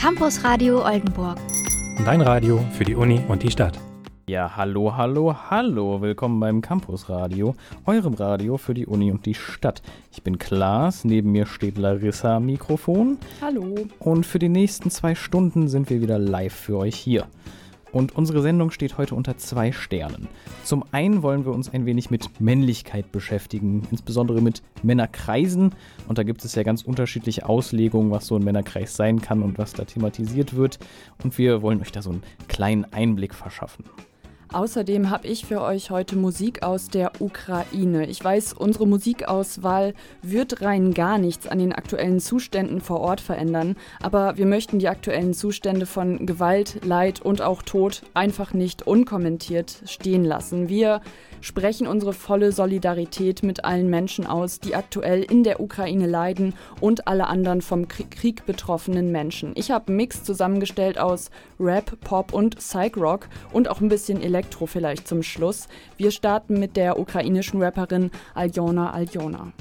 Campus Radio Oldenburg. Dein Radio für die Uni und die Stadt. Ja, hallo, hallo, hallo. Willkommen beim Campus Radio, eurem Radio für die Uni und die Stadt. Ich bin Klaas, neben mir steht Larissa am Mikrofon. Hallo. Und für die nächsten zwei Stunden sind wir wieder live für euch hier. Und unsere Sendung steht heute unter zwei Sternen. Zum einen wollen wir uns ein wenig mit Männlichkeit beschäftigen, insbesondere mit Männerkreisen. Und da gibt es ja ganz unterschiedliche Auslegungen, was so ein Männerkreis sein kann und was da thematisiert wird. Und wir wollen euch da so einen kleinen Einblick verschaffen. Außerdem habe ich für euch heute Musik aus der Ukraine. Ich weiß, unsere Musikauswahl wird rein gar nichts an den aktuellen Zuständen vor Ort verändern, aber wir möchten die aktuellen Zustände von Gewalt, Leid und auch Tod einfach nicht unkommentiert stehen lassen. Wir sprechen unsere volle Solidarität mit allen Menschen aus, die aktuell in der Ukraine leiden und alle anderen vom Krieg betroffenen Menschen. Ich habe einen Mix zusammengestellt aus Rap, Pop und Psych Rock und auch ein bisschen Elektro vielleicht zum Schluss. Wir starten mit der ukrainischen Rapperin Aljona Aljona.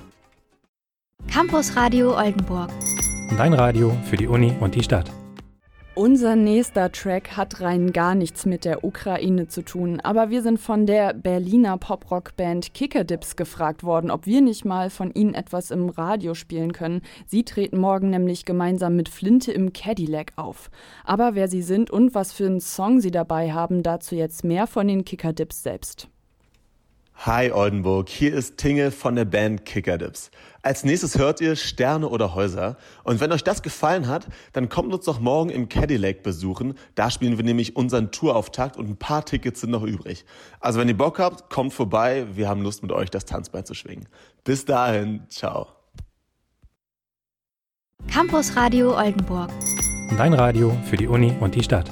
Campus Radio Oldenburg. Dein Radio für die Uni und die Stadt. Unser nächster Track hat rein gar nichts mit der Ukraine zu tun, aber wir sind von der Berliner Poprock-Band Kickerdips gefragt worden, ob wir nicht mal von ihnen etwas im Radio spielen können. Sie treten morgen nämlich gemeinsam mit Flinte im Cadillac auf. Aber wer sie sind und was für einen Song sie dabei haben, dazu jetzt mehr von den Kickerdips selbst. Hi Oldenburg, hier ist Tinge von der Band Kickerdips. Als nächstes hört ihr Sterne oder Häuser. Und wenn euch das gefallen hat, dann kommt uns doch morgen im Cadillac besuchen. Da spielen wir nämlich unseren Tourauftakt und ein paar Tickets sind noch übrig. Also wenn ihr Bock habt, kommt vorbei. Wir haben Lust mit euch das Tanzbein zu schwingen. Bis dahin, ciao. Campus Radio Oldenburg. Dein Radio für die Uni und die Stadt.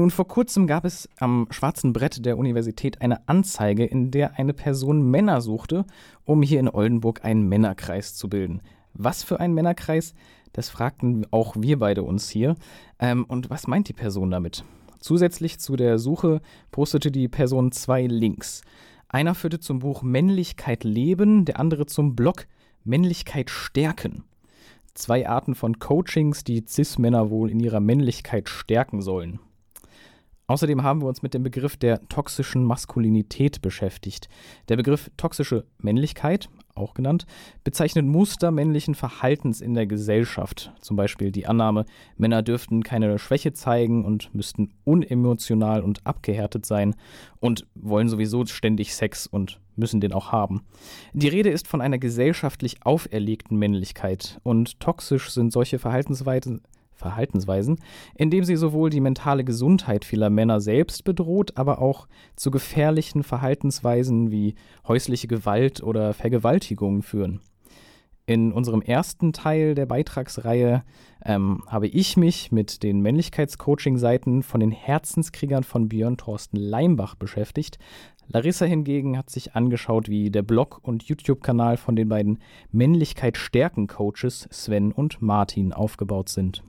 Nun, vor kurzem gab es am schwarzen Brett der Universität eine Anzeige, in der eine Person Männer suchte, um hier in Oldenburg einen Männerkreis zu bilden. Was für ein Männerkreis? Das fragten auch wir beide uns hier. Ähm, und was meint die Person damit? Zusätzlich zu der Suche postete die Person zwei Links. Einer führte zum Buch Männlichkeit leben, der andere zum Blog Männlichkeit stärken. Zwei Arten von Coachings, die CIS-Männer wohl in ihrer Männlichkeit stärken sollen. Außerdem haben wir uns mit dem Begriff der toxischen Maskulinität beschäftigt. Der Begriff toxische Männlichkeit, auch genannt, bezeichnet Muster männlichen Verhaltens in der Gesellschaft. Zum Beispiel die Annahme, Männer dürften keine Schwäche zeigen und müssten unemotional und abgehärtet sein und wollen sowieso ständig Sex und müssen den auch haben. Die Rede ist von einer gesellschaftlich auferlegten Männlichkeit und toxisch sind solche Verhaltensweisen Verhaltensweisen, indem sie sowohl die mentale Gesundheit vieler Männer selbst bedroht, aber auch zu gefährlichen Verhaltensweisen wie häusliche Gewalt oder Vergewaltigungen führen. In unserem ersten Teil der Beitragsreihe ähm, habe ich mich mit den Männlichkeitscoaching-Seiten von den Herzenskriegern von Björn Thorsten Leimbach beschäftigt. Larissa hingegen hat sich angeschaut, wie der Blog und YouTube-Kanal von den beiden Männlichkeit-Stärken-Coaches Sven und Martin aufgebaut sind.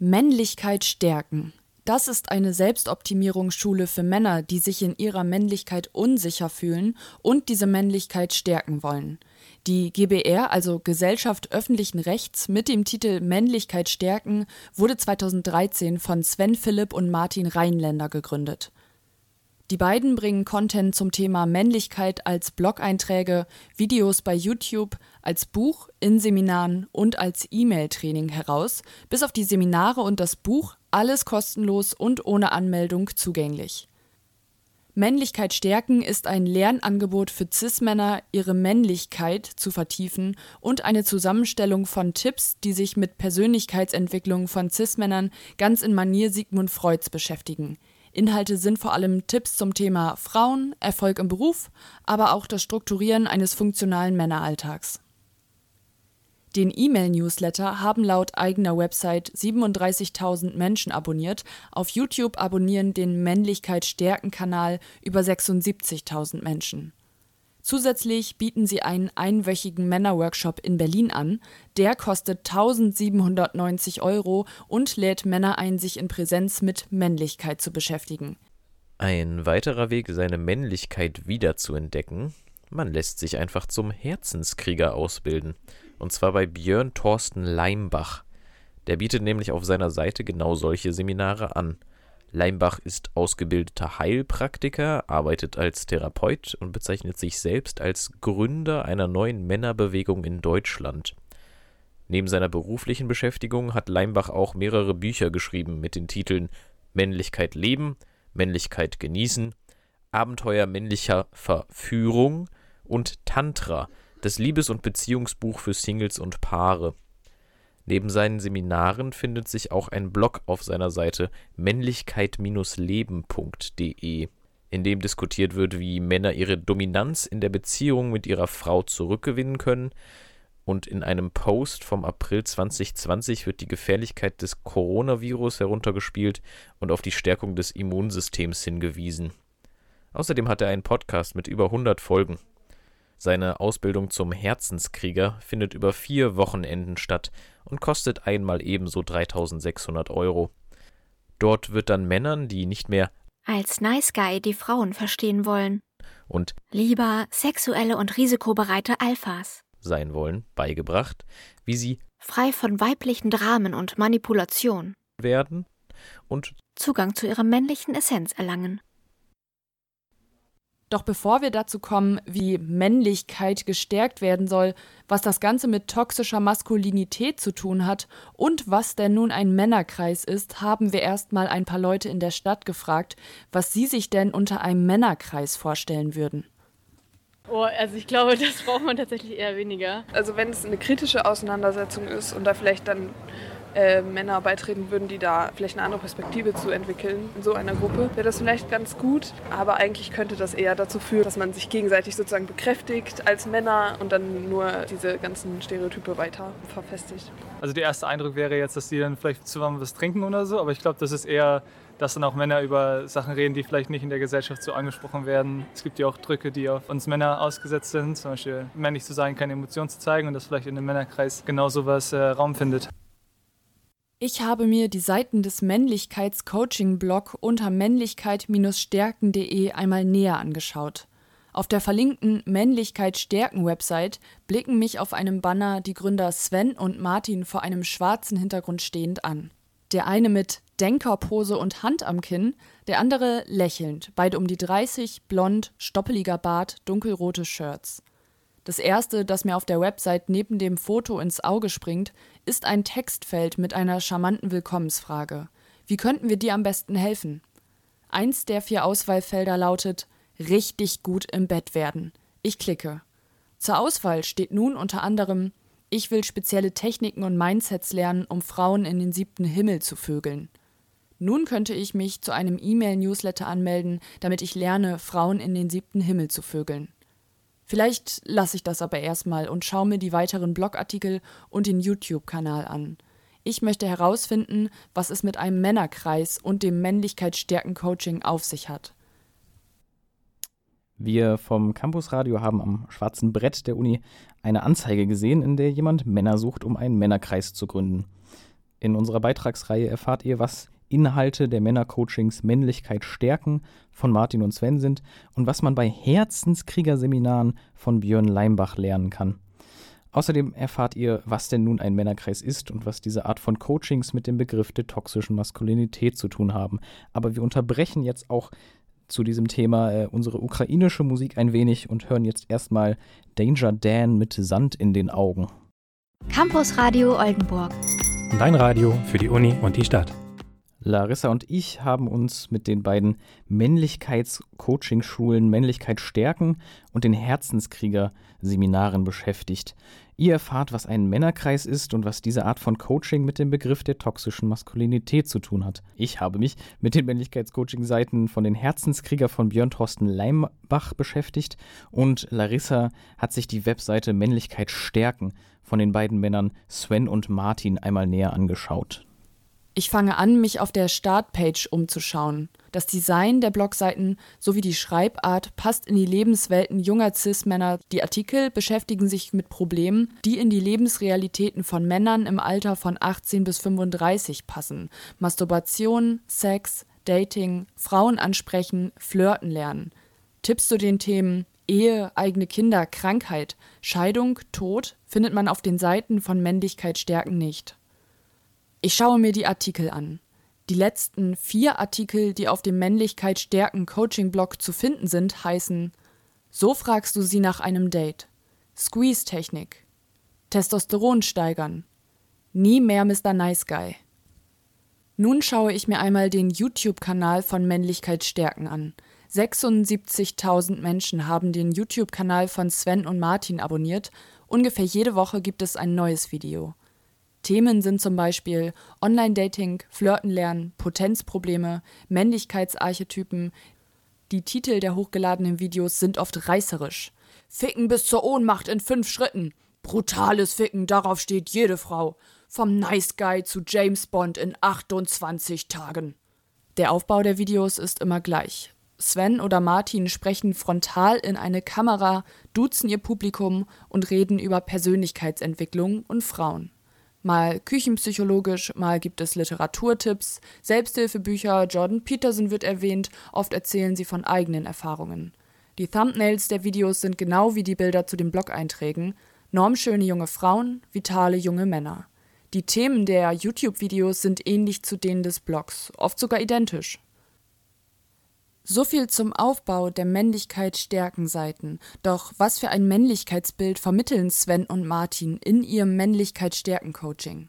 Männlichkeit stärken. Das ist eine Selbstoptimierungsschule für Männer, die sich in ihrer Männlichkeit unsicher fühlen und diese Männlichkeit stärken wollen. Die GBR, also Gesellschaft öffentlichen Rechts, mit dem Titel Männlichkeit stärken, wurde 2013 von Sven Philipp und Martin Rheinländer gegründet. Die beiden bringen Content zum Thema Männlichkeit als Blog-Einträge, Videos bei YouTube, als Buch, in Seminaren und als E-Mail-Training heraus, bis auf die Seminare und das Buch alles kostenlos und ohne Anmeldung zugänglich. Männlichkeit stärken ist ein Lernangebot für Cis-Männer, ihre Männlichkeit zu vertiefen und eine Zusammenstellung von Tipps, die sich mit Persönlichkeitsentwicklung von Cis-Männern ganz in Manier Sigmund Freuds beschäftigen – Inhalte sind vor allem Tipps zum Thema Frauen, Erfolg im Beruf, aber auch das Strukturieren eines funktionalen Männeralltags. Den E-Mail-Newsletter haben laut eigener Website 37.000 Menschen abonniert, auf YouTube abonnieren den Männlichkeit stärken Kanal über 76.000 Menschen. Zusätzlich bieten sie einen einwöchigen Männerworkshop in Berlin an. Der kostet 1790 Euro und lädt Männer ein, sich in Präsenz mit Männlichkeit zu beschäftigen. Ein weiterer Weg, seine Männlichkeit wiederzuentdecken, man lässt sich einfach zum Herzenskrieger ausbilden. Und zwar bei Björn Thorsten Leimbach. Der bietet nämlich auf seiner Seite genau solche Seminare an. Leimbach ist ausgebildeter Heilpraktiker, arbeitet als Therapeut und bezeichnet sich selbst als Gründer einer neuen Männerbewegung in Deutschland. Neben seiner beruflichen Beschäftigung hat Leimbach auch mehrere Bücher geschrieben mit den Titeln Männlichkeit leben, Männlichkeit genießen, Abenteuer männlicher Verführung und Tantra, das Liebes- und Beziehungsbuch für Singles und Paare. Neben seinen Seminaren findet sich auch ein Blog auf seiner Seite männlichkeit-leben.de, in dem diskutiert wird, wie Männer ihre Dominanz in der Beziehung mit ihrer Frau zurückgewinnen können. Und in einem Post vom April 2020 wird die Gefährlichkeit des Coronavirus heruntergespielt und auf die Stärkung des Immunsystems hingewiesen. Außerdem hat er einen Podcast mit über 100 Folgen. Seine Ausbildung zum Herzenskrieger findet über vier Wochenenden statt und kostet einmal ebenso 3600 Euro. Dort wird dann Männern, die nicht mehr als Nice Guy die Frauen verstehen wollen und lieber sexuelle und risikobereite Alphas sein wollen, beigebracht, wie sie frei von weiblichen Dramen und Manipulation werden und Zugang zu ihrer männlichen Essenz erlangen. Doch bevor wir dazu kommen, wie Männlichkeit gestärkt werden soll, was das Ganze mit toxischer Maskulinität zu tun hat und was denn nun ein Männerkreis ist, haben wir erstmal ein paar Leute in der Stadt gefragt, was sie sich denn unter einem Männerkreis vorstellen würden. Oh, also ich glaube, das braucht man tatsächlich eher weniger. Also wenn es eine kritische Auseinandersetzung ist und da vielleicht dann äh, Männer beitreten würden, die da vielleicht eine andere Perspektive zu entwickeln in so einer Gruppe, wäre das vielleicht ganz gut. Aber eigentlich könnte das eher dazu führen, dass man sich gegenseitig sozusagen bekräftigt als Männer und dann nur diese ganzen Stereotype weiter verfestigt. Also der erste Eindruck wäre jetzt, dass die dann vielleicht zusammen was trinken oder so, aber ich glaube, das ist eher dass dann auch Männer über Sachen reden, die vielleicht nicht in der Gesellschaft so angesprochen werden. Es gibt ja auch Drücke, die auf uns Männer ausgesetzt sind, zum Beispiel männlich zu sein, keine Emotionen zu zeigen und dass vielleicht in einem Männerkreis genau sowas äh, Raum findet. Ich habe mir die Seiten des Männlichkeits-Coaching-Blog unter männlichkeit-stärken.de einmal näher angeschaut. Auf der verlinkten Männlichkeit Stärken Website blicken mich auf einem Banner die Gründer Sven und Martin vor einem schwarzen Hintergrund stehend an. Der eine mit Denkerpose und Hand am Kinn, der andere lächelnd, beide um die 30, blond, stoppeliger Bart, dunkelrote Shirts. Das erste, das mir auf der Website neben dem Foto ins Auge springt, ist ein Textfeld mit einer charmanten Willkommensfrage. Wie könnten wir dir am besten helfen? Eins der vier Auswahlfelder lautet richtig gut im Bett werden. Ich klicke. Zur Auswahl steht nun unter anderem ich will spezielle Techniken und Mindsets lernen, um Frauen in den siebten Himmel zu vögeln. Nun könnte ich mich zu einem E-Mail-Newsletter anmelden, damit ich lerne, Frauen in den siebten Himmel zu vögeln. Vielleicht lasse ich das aber erstmal und schaue mir die weiteren Blogartikel und den YouTube-Kanal an. Ich möchte herausfinden, was es mit einem Männerkreis und dem Männlichkeitsstärken-Coaching auf sich hat. Wir vom Campusradio haben am schwarzen Brett der Uni eine Anzeige gesehen, in der jemand Männer sucht, um einen Männerkreis zu gründen. In unserer Beitragsreihe erfahrt ihr, was Inhalte der Männercoachings Männlichkeit stärken von Martin und Sven sind und was man bei Herzenskriegerseminaren von Björn Leimbach lernen kann. Außerdem erfahrt ihr, was denn nun ein Männerkreis ist und was diese Art von Coachings mit dem Begriff der toxischen Maskulinität zu tun haben. Aber wir unterbrechen jetzt auch zu diesem Thema äh, unsere ukrainische Musik ein wenig und hören jetzt erstmal Danger Dan mit Sand in den Augen. Campus Radio Oldenburg. Dein Radio für die Uni und die Stadt. Larissa und ich haben uns mit den beiden Männlichkeits-Coaching-Schulen Männlichkeit stärken und den Herzenskrieger-Seminaren beschäftigt. Ihr erfahrt, was ein Männerkreis ist und was diese Art von Coaching mit dem Begriff der toxischen Maskulinität zu tun hat. Ich habe mich mit den Männlichkeits-Coaching-Seiten von den Herzenskrieger von Björn Thorsten Leimbach beschäftigt und Larissa hat sich die Webseite Männlichkeit stärken von den beiden Männern Sven und Martin einmal näher angeschaut. Ich fange an, mich auf der Startpage umzuschauen. Das Design der Blogseiten sowie die Schreibart passt in die Lebenswelten junger Cis-Männer. Die Artikel beschäftigen sich mit Problemen, die in die Lebensrealitäten von Männern im Alter von 18 bis 35 passen. Masturbation, Sex, Dating, Frauen ansprechen, Flirten lernen. Tipps zu den Themen Ehe, eigene Kinder, Krankheit, Scheidung, Tod findet man auf den Seiten von Männlichkeit stärken nicht. Ich schaue mir die Artikel an. Die letzten vier Artikel, die auf dem Männlichkeit stärken Coaching-Blog zu finden sind, heißen So fragst du sie nach einem Date, Squeeze-Technik, Testosteron steigern, Nie mehr Mr. Nice Guy. Nun schaue ich mir einmal den YouTube-Kanal von Männlichkeit stärken an. 76.000 Menschen haben den YouTube-Kanal von Sven und Martin abonniert. Ungefähr jede Woche gibt es ein neues Video. Themen sind zum Beispiel Online-Dating, Flirten lernen, Potenzprobleme, Männlichkeitsarchetypen. Die Titel der hochgeladenen Videos sind oft reißerisch. Ficken bis zur Ohnmacht in fünf Schritten. Brutales Ficken, darauf steht jede Frau. Vom Nice Guy zu James Bond in 28 Tagen. Der Aufbau der Videos ist immer gleich. Sven oder Martin sprechen frontal in eine Kamera, duzen ihr Publikum und reden über Persönlichkeitsentwicklung und Frauen. Mal küchenpsychologisch, mal gibt es Literaturtipps, Selbsthilfebücher, Jordan Peterson wird erwähnt, oft erzählen sie von eigenen Erfahrungen. Die Thumbnails der Videos sind genau wie die Bilder zu den Blog-Einträgen, normschöne junge Frauen, vitale junge Männer. Die Themen der YouTube-Videos sind ähnlich zu denen des Blogs, oft sogar identisch. So viel zum Aufbau der Männlichkeit-Stärken-Seiten. Doch was für ein Männlichkeitsbild vermitteln Sven und Martin in ihrem Männlichkeit-Stärken-Coaching?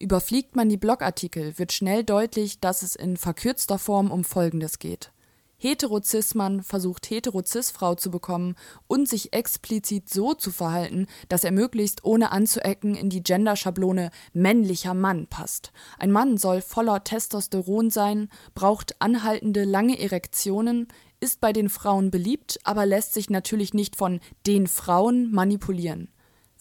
Überfliegt man die Blogartikel, wird schnell deutlich, dass es in verkürzter Form um Folgendes geht. Heterozis-Mann versucht Heterozis-Frau zu bekommen und sich explizit so zu verhalten, dass er möglichst ohne anzuecken in die Genderschablone männlicher Mann passt. Ein Mann soll voller Testosteron sein, braucht anhaltende lange Erektionen, ist bei den Frauen beliebt, aber lässt sich natürlich nicht von den Frauen manipulieren.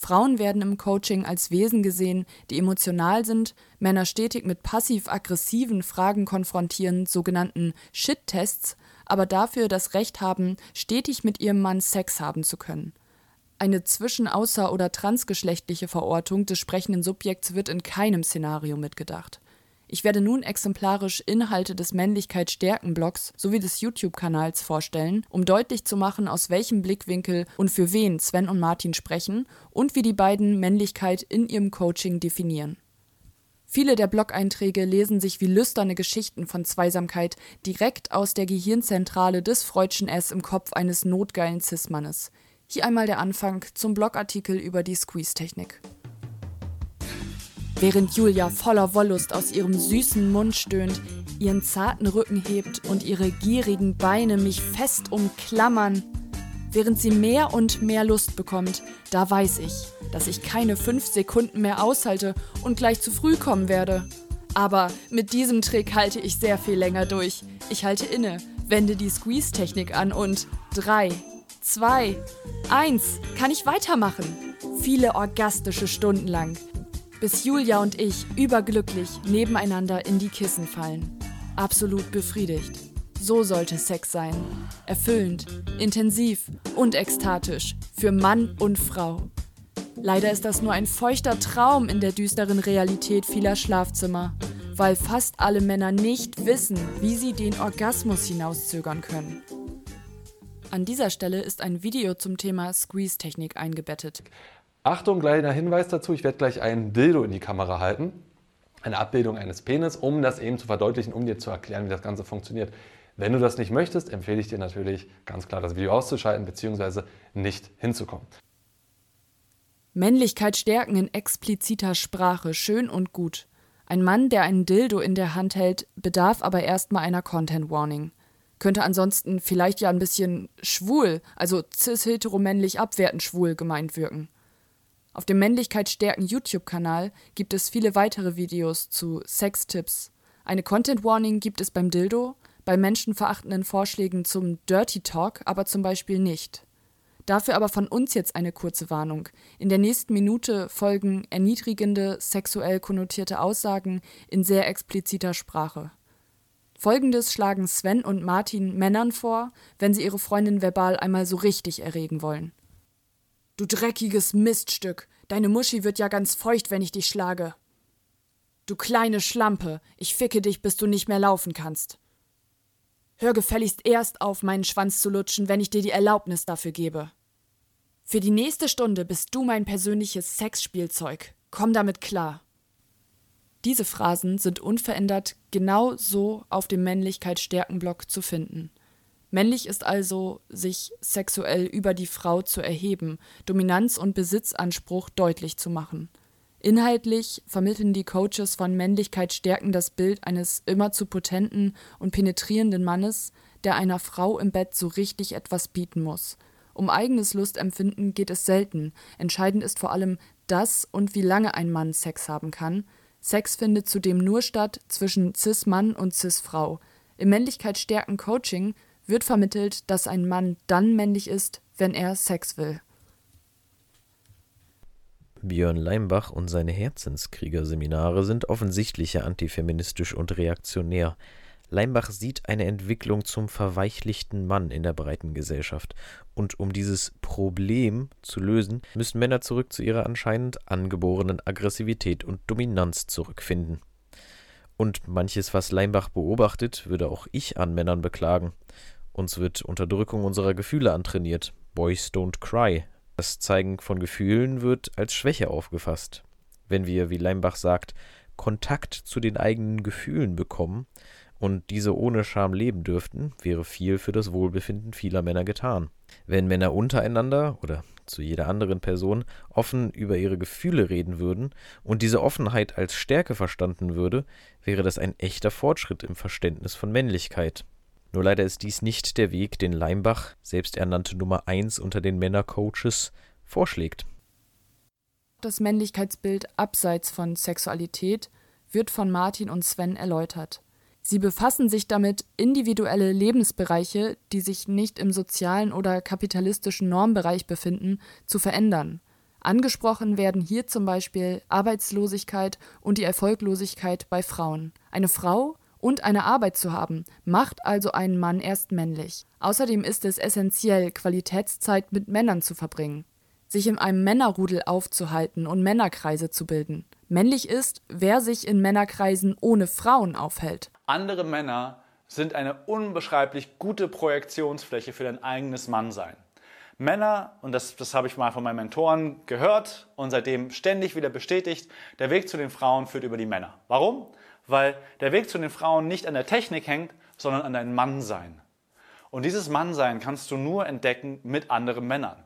Frauen werden im Coaching als Wesen gesehen, die emotional sind, Männer stetig mit passiv-aggressiven Fragen konfrontieren, sogenannten Shit-Tests, aber dafür das Recht haben, stetig mit ihrem Mann Sex haben zu können. Eine zwischen-, außer- oder transgeschlechtliche Verortung des sprechenden Subjekts wird in keinem Szenario mitgedacht. Ich werde nun exemplarisch Inhalte des Männlichkeit-Stärken-Blogs sowie des YouTube-Kanals vorstellen, um deutlich zu machen, aus welchem Blickwinkel und für wen Sven und Martin sprechen und wie die beiden Männlichkeit in ihrem Coaching definieren. Viele der Blog-Einträge lesen sich wie lüsterne Geschichten von Zweisamkeit direkt aus der Gehirnzentrale des Freudschen S im Kopf eines notgeilen Cis-Mannes. Hier einmal der Anfang zum Blogartikel über die Squeeze-Technik. Während Julia voller Wollust aus ihrem süßen Mund stöhnt, ihren zarten Rücken hebt und ihre gierigen Beine mich fest umklammern, während sie mehr und mehr Lust bekommt, da weiß ich, dass ich keine fünf Sekunden mehr aushalte und gleich zu früh kommen werde. Aber mit diesem Trick halte ich sehr viel länger durch. Ich halte inne, wende die Squeeze-Technik an und drei, zwei, eins, kann ich weitermachen. Viele orgastische Stunden lang, bis Julia und ich überglücklich nebeneinander in die Kissen fallen. Absolut befriedigt. So sollte Sex sein. Erfüllend, intensiv und ekstatisch für Mann und Frau. Leider ist das nur ein feuchter Traum in der düsteren Realität vieler Schlafzimmer, weil fast alle Männer nicht wissen, wie sie den Orgasmus hinauszögern können. An dieser Stelle ist ein Video zum Thema Squeeze-Technik eingebettet. Achtung, kleiner Hinweis dazu, ich werde gleich ein Dildo in die Kamera halten. Eine Abbildung eines Penis, um das eben zu verdeutlichen, um dir zu erklären, wie das Ganze funktioniert. Wenn du das nicht möchtest, empfehle ich dir natürlich ganz klar das Video auszuschalten bzw. nicht hinzukommen. Männlichkeit stärken in expliziter Sprache, schön und gut. Ein Mann, der einen Dildo in der Hand hält, bedarf aber erstmal einer Content Warning. Könnte ansonsten vielleicht ja ein bisschen schwul, also cis-heteromännlich abwertend schwul gemeint wirken. Auf dem Männlichkeit stärken YouTube-Kanal gibt es viele weitere Videos zu Sextipps. Eine Content Warning gibt es beim Dildo, bei menschenverachtenden Vorschlägen zum Dirty Talk aber zum Beispiel nicht. Dafür aber von uns jetzt eine kurze Warnung. In der nächsten Minute folgen erniedrigende, sexuell konnotierte Aussagen in sehr expliziter Sprache. Folgendes schlagen Sven und Martin Männern vor, wenn sie ihre Freundin verbal einmal so richtig erregen wollen. Du dreckiges Miststück, deine Muschi wird ja ganz feucht, wenn ich dich schlage. Du kleine Schlampe, ich ficke dich, bis du nicht mehr laufen kannst. Hör gefälligst erst auf, meinen Schwanz zu lutschen, wenn ich dir die Erlaubnis dafür gebe. Für die nächste Stunde bist du mein persönliches Sexspielzeug. Komm damit klar. Diese Phrasen sind unverändert genau so auf dem Männlichkeit-Stärken-Block zu finden. Männlich ist also, sich sexuell über die Frau zu erheben, Dominanz und Besitzanspruch deutlich zu machen. Inhaltlich vermitteln die Coaches von Männlichkeit stärken das Bild eines immer zu potenten und penetrierenden Mannes, der einer Frau im Bett so richtig etwas bieten muss. Um eigenes Lustempfinden geht es selten. Entscheidend ist vor allem das und wie lange ein Mann Sex haben kann. Sex findet zudem nur statt zwischen Cis-Mann und Cis-Frau. Im Männlichkeit stärken Coaching wird vermittelt, dass ein Mann dann männlich ist, wenn er Sex will. Björn Leimbach und seine Herzenskriegerseminare sind offensichtlich antifeministisch und reaktionär. Leimbach sieht eine Entwicklung zum verweichlichten Mann in der breiten Gesellschaft. Und um dieses Problem zu lösen, müssen Männer zurück zu ihrer anscheinend angeborenen Aggressivität und Dominanz zurückfinden. Und manches, was Leimbach beobachtet, würde auch ich an Männern beklagen. Uns wird Unterdrückung unserer Gefühle antrainiert. Boys don't cry. Das Zeigen von Gefühlen wird als Schwäche aufgefasst. Wenn wir, wie Leimbach sagt, Kontakt zu den eigenen Gefühlen bekommen und diese ohne Scham leben dürften, wäre viel für das Wohlbefinden vieler Männer getan. Wenn Männer untereinander oder zu jeder anderen Person offen über ihre Gefühle reden würden und diese Offenheit als Stärke verstanden würde, wäre das ein echter Fortschritt im Verständnis von Männlichkeit. Nur leider ist dies nicht der Weg, den Leimbach, selbsternannte Nummer 1 unter den Männercoaches, vorschlägt. Das Männlichkeitsbild abseits von Sexualität wird von Martin und Sven erläutert. Sie befassen sich damit, individuelle Lebensbereiche, die sich nicht im sozialen oder kapitalistischen Normbereich befinden, zu verändern. Angesprochen werden hier zum Beispiel Arbeitslosigkeit und die Erfolglosigkeit bei Frauen. Eine Frau und eine Arbeit zu haben, macht also einen Mann erst männlich. Außerdem ist es essentiell, Qualitätszeit mit Männern zu verbringen, sich in einem Männerrudel aufzuhalten und Männerkreise zu bilden. Männlich ist, wer sich in Männerkreisen ohne Frauen aufhält. Andere Männer sind eine unbeschreiblich gute Projektionsfläche für dein eigenes Mannsein. Männer, und das, das habe ich mal von meinen Mentoren gehört und seitdem ständig wieder bestätigt, der Weg zu den Frauen führt über die Männer. Warum? Weil der Weg zu den Frauen nicht an der Technik hängt, sondern an deinem Mannsein. Und dieses Mannsein kannst du nur entdecken mit anderen Männern.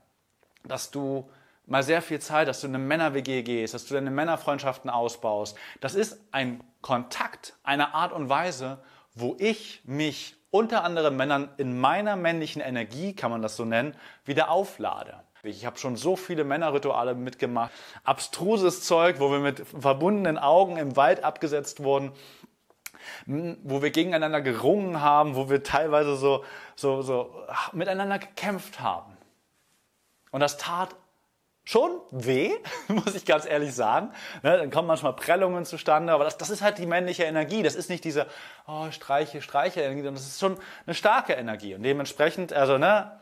Dass du mal sehr viel Zeit, dass du in eine Männer-WG gehst, dass du deine Männerfreundschaften ausbaust. Das ist ein Kontakt, eine Art und Weise, wo ich mich unter anderem Männern in meiner männlichen Energie, kann man das so nennen, wieder auflade. Ich habe schon so viele Männerrituale mitgemacht. Abstruses Zeug, wo wir mit verbundenen Augen im Wald abgesetzt wurden, wo wir gegeneinander gerungen haben, wo wir teilweise so, so, so miteinander gekämpft haben. Und das tat schon weh, muss ich ganz ehrlich sagen. Ne, dann kommen manchmal Prellungen zustande, aber das, das ist halt die männliche Energie. Das ist nicht diese oh, Streiche, Streiche Energie, sondern das ist schon eine starke Energie. Und dementsprechend, also ne,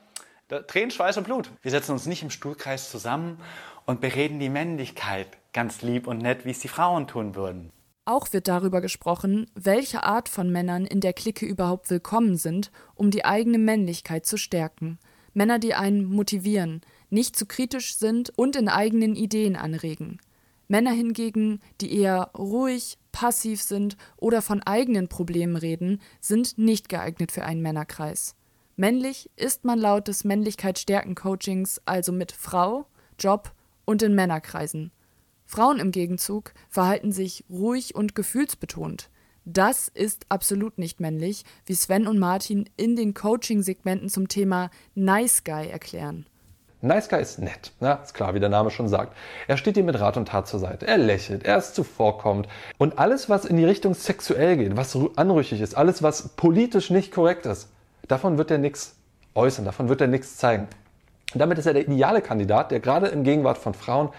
Tränen, Schweiß und Blut. Wir setzen uns nicht im Stuhlkreis zusammen und bereden die Männlichkeit ganz lieb und nett, wie es die Frauen tun würden. Auch wird darüber gesprochen, welche Art von Männern in der Clique überhaupt willkommen sind, um die eigene Männlichkeit zu stärken. Männer, die einen motivieren, nicht zu kritisch sind und in eigenen Ideen anregen. Männer hingegen, die eher ruhig, passiv sind oder von eigenen Problemen reden, sind nicht geeignet für einen Männerkreis. Männlich ist man laut des Männlichkeit-Stärken-Coachings also mit Frau, Job und in Männerkreisen. Frauen im Gegenzug verhalten sich ruhig und gefühlsbetont. Das ist absolut nicht männlich, wie Sven und Martin in den Coaching-Segmenten zum Thema Nice Guy erklären. Nice Guy ist nett, ja, ist klar, wie der Name schon sagt. Er steht dir mit Rat und Tat zur Seite. Er lächelt, er ist zuvorkommend. Und alles, was in die Richtung sexuell geht, was anrüchig ist, alles, was politisch nicht korrekt ist, Davon wird er nichts äußern, davon wird er nichts zeigen. Und damit ist er der ideale Kandidat, der gerade in Gegenwart von Frauen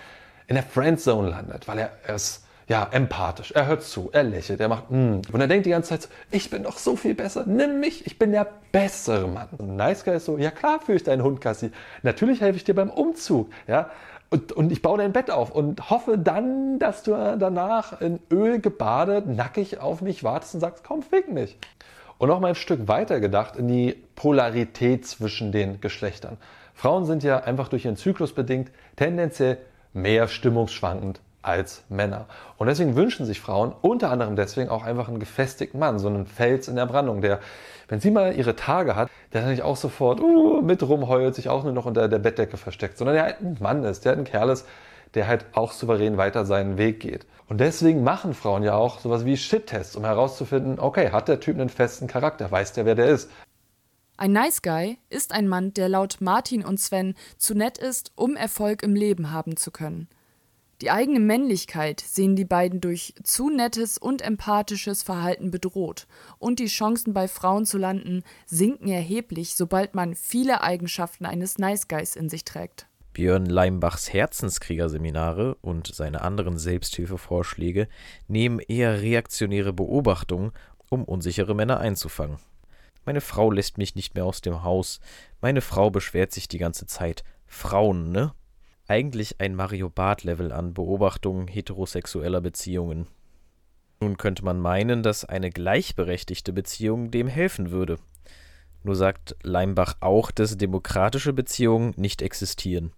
in der Friendzone landet, weil er, er ist ja empathisch, er hört zu, er lächelt, er macht mm. und er denkt die ganze Zeit, so, ich bin doch so viel besser, nimm mich, ich bin der bessere Mann. Und Nice Guy ist so, ja klar führe ich deinen Hund Kassi, natürlich helfe ich dir beim Umzug, ja. Und, und ich baue dein Bett auf und hoffe dann, dass du danach in Öl gebadet, nackig auf mich wartest und sagst, komm, fick mich. Und noch mal ein Stück weiter gedacht in die Polarität zwischen den Geschlechtern. Frauen sind ja einfach durch ihren Zyklus bedingt tendenziell mehr stimmungsschwankend als Männer. Und deswegen wünschen sich Frauen unter anderem deswegen auch einfach einen gefestigten Mann, so einen Fels in der Brandung, der, wenn sie mal ihre Tage hat, der nicht auch sofort uh, mit rumheult, sich auch nur noch unter der Bettdecke versteckt, sondern der halt ein Mann ist, der halt ein Kerl ist, der halt auch souverän weiter seinen Weg geht. Und deswegen machen Frauen ja auch sowas wie Shit-Tests, um herauszufinden, okay, hat der Typ einen festen Charakter, weiß der, wer der ist. Ein Nice Guy ist ein Mann, der laut Martin und Sven zu nett ist, um Erfolg im Leben haben zu können. Die eigene Männlichkeit sehen die beiden durch zu nettes und empathisches Verhalten bedroht, und die Chancen bei Frauen zu landen sinken erheblich, sobald man viele Eigenschaften eines Nice Guys in sich trägt. Björn Leimbachs Herzenskriegerseminare und seine anderen Selbsthilfevorschläge nehmen eher reaktionäre Beobachtungen, um unsichere Männer einzufangen. Meine Frau lässt mich nicht mehr aus dem Haus. Meine Frau beschwert sich die ganze Zeit. Frauen, ne? eigentlich ein Mario Barth-Level an Beobachtungen heterosexueller Beziehungen. Nun könnte man meinen, dass eine gleichberechtigte Beziehung dem helfen würde. Nur sagt Leimbach auch, dass demokratische Beziehungen nicht existieren.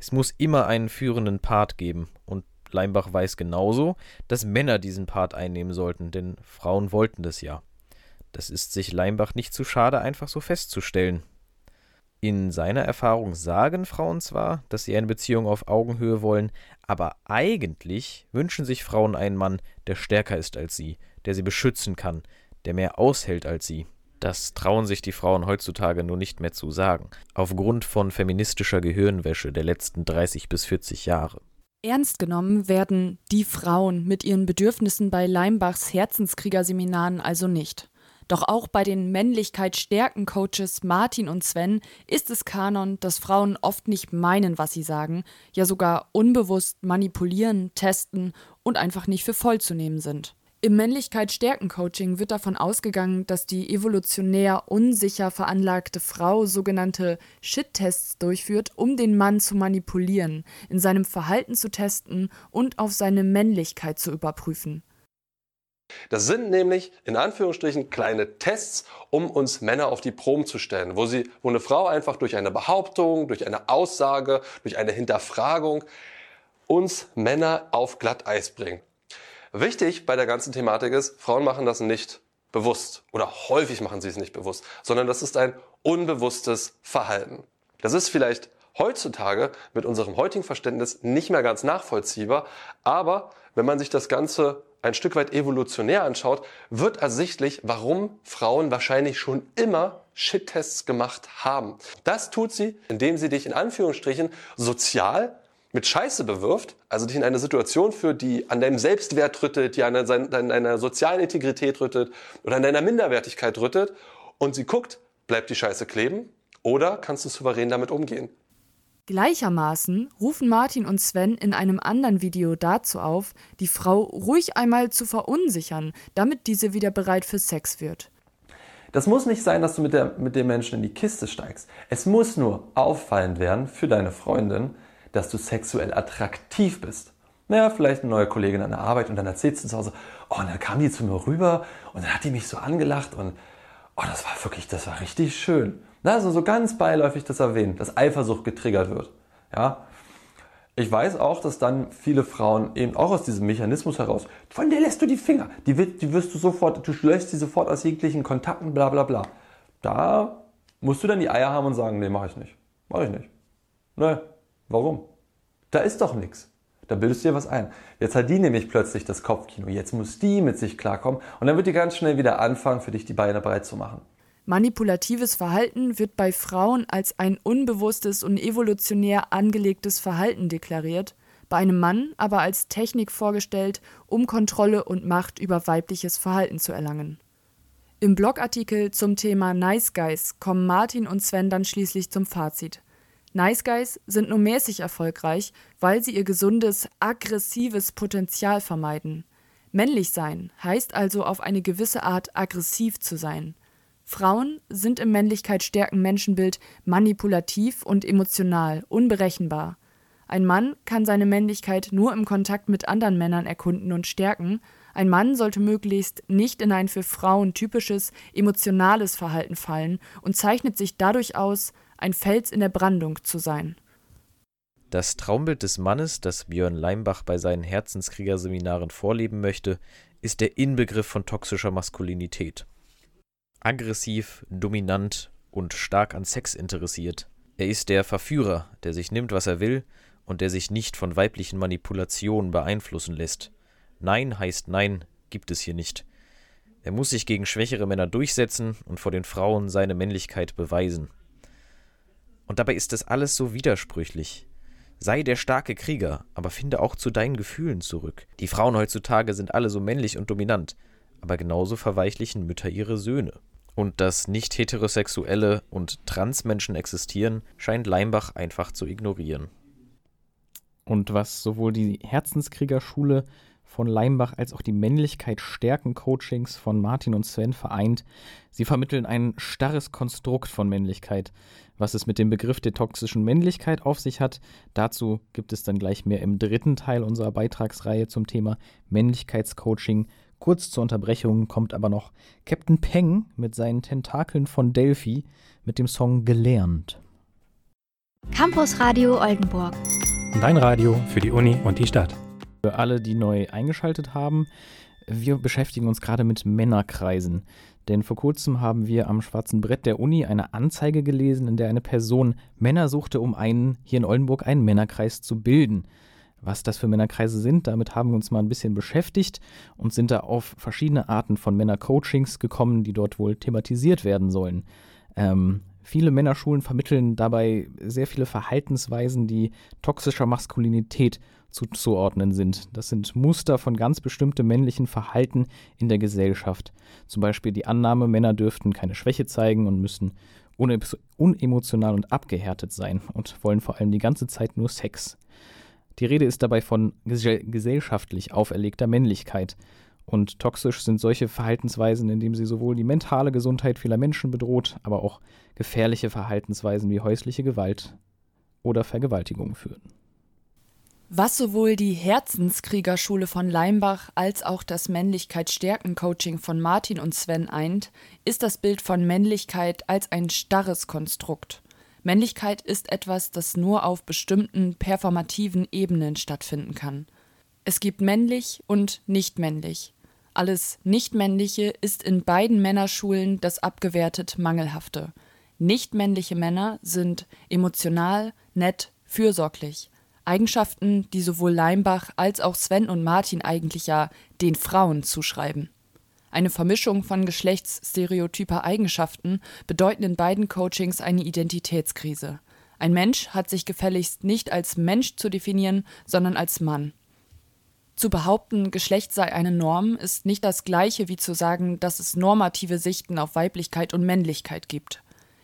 Es muss immer einen führenden Part geben, und Leimbach weiß genauso, dass Männer diesen Part einnehmen sollten, denn Frauen wollten das ja. Das ist sich Leimbach nicht zu schade, einfach so festzustellen. In seiner Erfahrung sagen Frauen zwar, dass sie eine Beziehung auf Augenhöhe wollen, aber eigentlich wünschen sich Frauen einen Mann, der stärker ist als sie, der sie beschützen kann, der mehr aushält als sie. Das trauen sich die Frauen heutzutage nur nicht mehr zu sagen, aufgrund von feministischer Gehirnwäsche der letzten 30 bis 40 Jahre. Ernst genommen werden die Frauen mit ihren Bedürfnissen bei Leimbachs Herzenskriegerseminaren also nicht. Doch auch bei den Männlichkeit-Stärken-Coaches Martin und Sven ist es Kanon, dass Frauen oft nicht meinen, was sie sagen, ja sogar unbewusst manipulieren, testen und einfach nicht für voll zu nehmen sind. Im Männlichkeit-Stärken-Coaching wird davon ausgegangen, dass die evolutionär unsicher veranlagte Frau sogenannte Shit-Tests durchführt, um den Mann zu manipulieren, in seinem Verhalten zu testen und auf seine Männlichkeit zu überprüfen. Das sind nämlich in Anführungsstrichen kleine Tests, um uns Männer auf die Proben zu stellen, wo, sie, wo eine Frau einfach durch eine Behauptung, durch eine Aussage, durch eine Hinterfragung uns Männer auf Glatteis bringt. Wichtig bei der ganzen Thematik ist, Frauen machen das nicht bewusst oder häufig machen sie es nicht bewusst, sondern das ist ein unbewusstes Verhalten. Das ist vielleicht heutzutage mit unserem heutigen Verständnis nicht mehr ganz nachvollziehbar, aber wenn man sich das Ganze ein Stück weit evolutionär anschaut, wird ersichtlich, warum Frauen wahrscheinlich schon immer Shit-Tests gemacht haben. Das tut sie, indem sie dich in Anführungsstrichen sozial mit Scheiße bewirft, also dich in eine Situation führt, die an deinem Selbstwert rüttet, die an deiner sozialen Integrität rüttet oder an deiner Minderwertigkeit rüttet und sie guckt, bleibt die Scheiße kleben oder kannst du souverän damit umgehen? Gleichermaßen rufen Martin und Sven in einem anderen Video dazu auf, die Frau ruhig einmal zu verunsichern, damit diese wieder bereit für Sex wird. Das muss nicht sein, dass du mit, der, mit dem Menschen in die Kiste steigst. Es muss nur auffallend werden für deine Freundin, dass du sexuell attraktiv bist. Naja, vielleicht eine neue Kollegin an der Arbeit und dann erzählst du zu Hause, oh, und dann kam die zu mir rüber und dann hat die mich so angelacht und oh, das war wirklich, das war richtig schön. Also so ganz beiläufig das erwähnen, dass Eifersucht getriggert wird. Ja? Ich weiß auch, dass dann viele Frauen eben auch aus diesem Mechanismus heraus, von der lässt du die Finger, die, die wirst du sofort, du löst sie sofort aus jeglichen Kontakten, bla bla bla. Da musst du dann die Eier haben und sagen, nee, mach ich nicht. Mach ich nicht. Ne, warum? Da ist doch nichts. Da bildest du dir was ein. Jetzt hat die nämlich plötzlich das Kopfkino. Jetzt muss die mit sich klarkommen und dann wird die ganz schnell wieder anfangen, für dich die Beine breit zu machen. Manipulatives Verhalten wird bei Frauen als ein unbewusstes und evolutionär angelegtes Verhalten deklariert, bei einem Mann aber als Technik vorgestellt, um Kontrolle und Macht über weibliches Verhalten zu erlangen. Im Blogartikel zum Thema Nice Guys kommen Martin und Sven dann schließlich zum Fazit. Nice Guys sind nur mäßig erfolgreich, weil sie ihr gesundes, aggressives Potenzial vermeiden. Männlich sein heißt also auf eine gewisse Art aggressiv zu sein. Frauen sind im Männlichkeit-stärken Menschenbild manipulativ und emotional, unberechenbar. Ein Mann kann seine Männlichkeit nur im Kontakt mit anderen Männern erkunden und stärken. Ein Mann sollte möglichst nicht in ein für Frauen typisches emotionales Verhalten fallen und zeichnet sich dadurch aus, ein Fels in der Brandung zu sein. Das Traumbild des Mannes, das Björn Leimbach bei seinen Herzenskriegerseminaren vorleben möchte, ist der Inbegriff von toxischer Maskulinität. Aggressiv, dominant und stark an Sex interessiert. Er ist der Verführer, der sich nimmt, was er will und der sich nicht von weiblichen Manipulationen beeinflussen lässt. Nein heißt Nein, gibt es hier nicht. Er muss sich gegen schwächere Männer durchsetzen und vor den Frauen seine Männlichkeit beweisen. Und dabei ist es alles so widersprüchlich. Sei der starke Krieger, aber finde auch zu deinen Gefühlen zurück. Die Frauen heutzutage sind alle so männlich und dominant, aber genauso verweichlichen Mütter ihre Söhne. Und dass nicht heterosexuelle und Transmenschen existieren, scheint Leimbach einfach zu ignorieren. Und was sowohl die Herzenskriegerschule von Leimbach als auch die Männlichkeit stärken Coachings von Martin und Sven vereint. Sie vermitteln ein starres Konstrukt von Männlichkeit. Was es mit dem Begriff der toxischen Männlichkeit auf sich hat, dazu gibt es dann gleich mehr im dritten Teil unserer Beitragsreihe zum Thema Männlichkeitscoaching. Kurz zur Unterbrechung kommt aber noch Captain Peng mit seinen Tentakeln von Delphi mit dem Song Gelernt. Campus Radio Oldenburg. Dein Radio für die Uni und die Stadt. Für alle, die neu eingeschaltet haben, wir beschäftigen uns gerade mit Männerkreisen. Denn vor kurzem haben wir am schwarzen Brett der Uni eine Anzeige gelesen, in der eine Person Männer suchte, um einen hier in Oldenburg einen Männerkreis zu bilden. Was das für Männerkreise sind, damit haben wir uns mal ein bisschen beschäftigt und sind da auf verschiedene Arten von Männercoachings gekommen, die dort wohl thematisiert werden sollen. Ähm, viele Männerschulen vermitteln dabei sehr viele Verhaltensweisen, die toxischer Maskulinität zuzuordnen sind. Das sind Muster von ganz bestimmtem männlichen Verhalten in der Gesellschaft. Zum Beispiel die Annahme, Männer dürften keine Schwäche zeigen und müssen unemotional und abgehärtet sein und wollen vor allem die ganze Zeit nur Sex. Die Rede ist dabei von gesellschaftlich auferlegter Männlichkeit. Und toxisch sind solche Verhaltensweisen, indem sie sowohl die mentale Gesundheit vieler Menschen bedroht, aber auch gefährliche Verhaltensweisen wie häusliche Gewalt oder Vergewaltigung führen. Was sowohl die Herzenskriegerschule von Leimbach als auch das Männlichkeit-Stärken-Coaching von Martin und Sven eint, ist das Bild von Männlichkeit als ein starres Konstrukt. Männlichkeit ist etwas, das nur auf bestimmten performativen Ebenen stattfinden kann. Es gibt männlich und nicht männlich. Alles Nichtmännliche ist in beiden Männerschulen das abgewertet Mangelhafte. Nichtmännliche Männer sind emotional, nett, fürsorglich. Eigenschaften, die sowohl Leimbach als auch Sven und Martin eigentlich ja den Frauen zuschreiben. Eine Vermischung von geschlechtsstereotyper Eigenschaften bedeuten in beiden Coachings eine Identitätskrise. Ein Mensch hat sich gefälligst nicht als Mensch zu definieren, sondern als Mann. Zu behaupten, Geschlecht sei eine Norm, ist nicht das gleiche wie zu sagen, dass es normative Sichten auf Weiblichkeit und Männlichkeit gibt.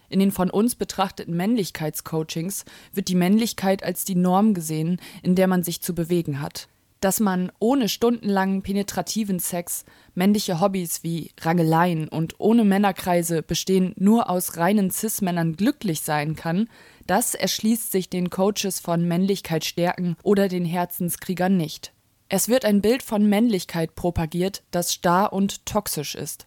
In den von uns betrachteten Männlichkeitscoachings wird die Männlichkeit als die Norm gesehen, in der man sich zu bewegen hat. Dass man ohne stundenlangen penetrativen Sex, männliche Hobbys wie Rangeleien und ohne Männerkreise bestehen nur aus reinen Cis-Männern glücklich sein kann, das erschließt sich den Coaches von Männlichkeit stärken oder den Herzenskriegern nicht. Es wird ein Bild von Männlichkeit propagiert, das starr und toxisch ist.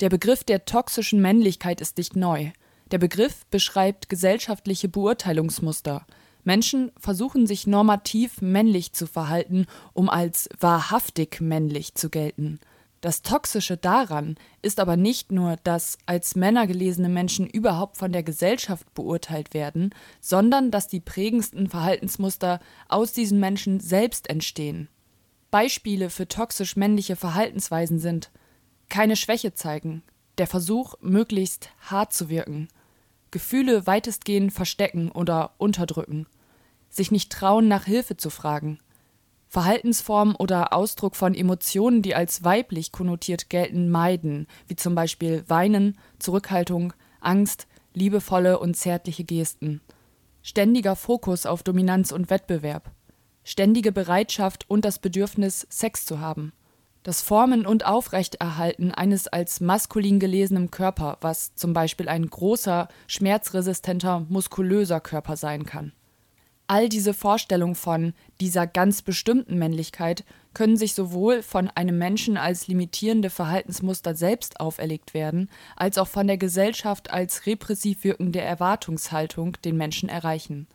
Der Begriff der toxischen Männlichkeit ist nicht neu. Der Begriff beschreibt gesellschaftliche Beurteilungsmuster. Menschen versuchen sich normativ männlich zu verhalten, um als wahrhaftig männlich zu gelten. Das Toxische daran ist aber nicht nur, dass als Männer gelesene Menschen überhaupt von der Gesellschaft beurteilt werden, sondern dass die prägendsten Verhaltensmuster aus diesen Menschen selbst entstehen. Beispiele für toxisch männliche Verhaltensweisen sind keine Schwäche zeigen, der Versuch, möglichst hart zu wirken, Gefühle weitestgehend verstecken oder unterdrücken, sich nicht trauen, nach Hilfe zu fragen, Verhaltensformen oder Ausdruck von Emotionen, die als weiblich konnotiert gelten, meiden, wie zum Beispiel Weinen, Zurückhaltung, Angst, liebevolle und zärtliche Gesten, ständiger Fokus auf Dominanz und Wettbewerb, ständige Bereitschaft und das Bedürfnis, Sex zu haben, das Formen und Aufrechterhalten eines als maskulin gelesenen Körper, was zum Beispiel ein großer, schmerzresistenter, muskulöser Körper sein kann. All diese Vorstellungen von dieser ganz bestimmten Männlichkeit können sich sowohl von einem Menschen als limitierende Verhaltensmuster selbst auferlegt werden, als auch von der Gesellschaft als repressiv wirkende Erwartungshaltung den Menschen erreichen.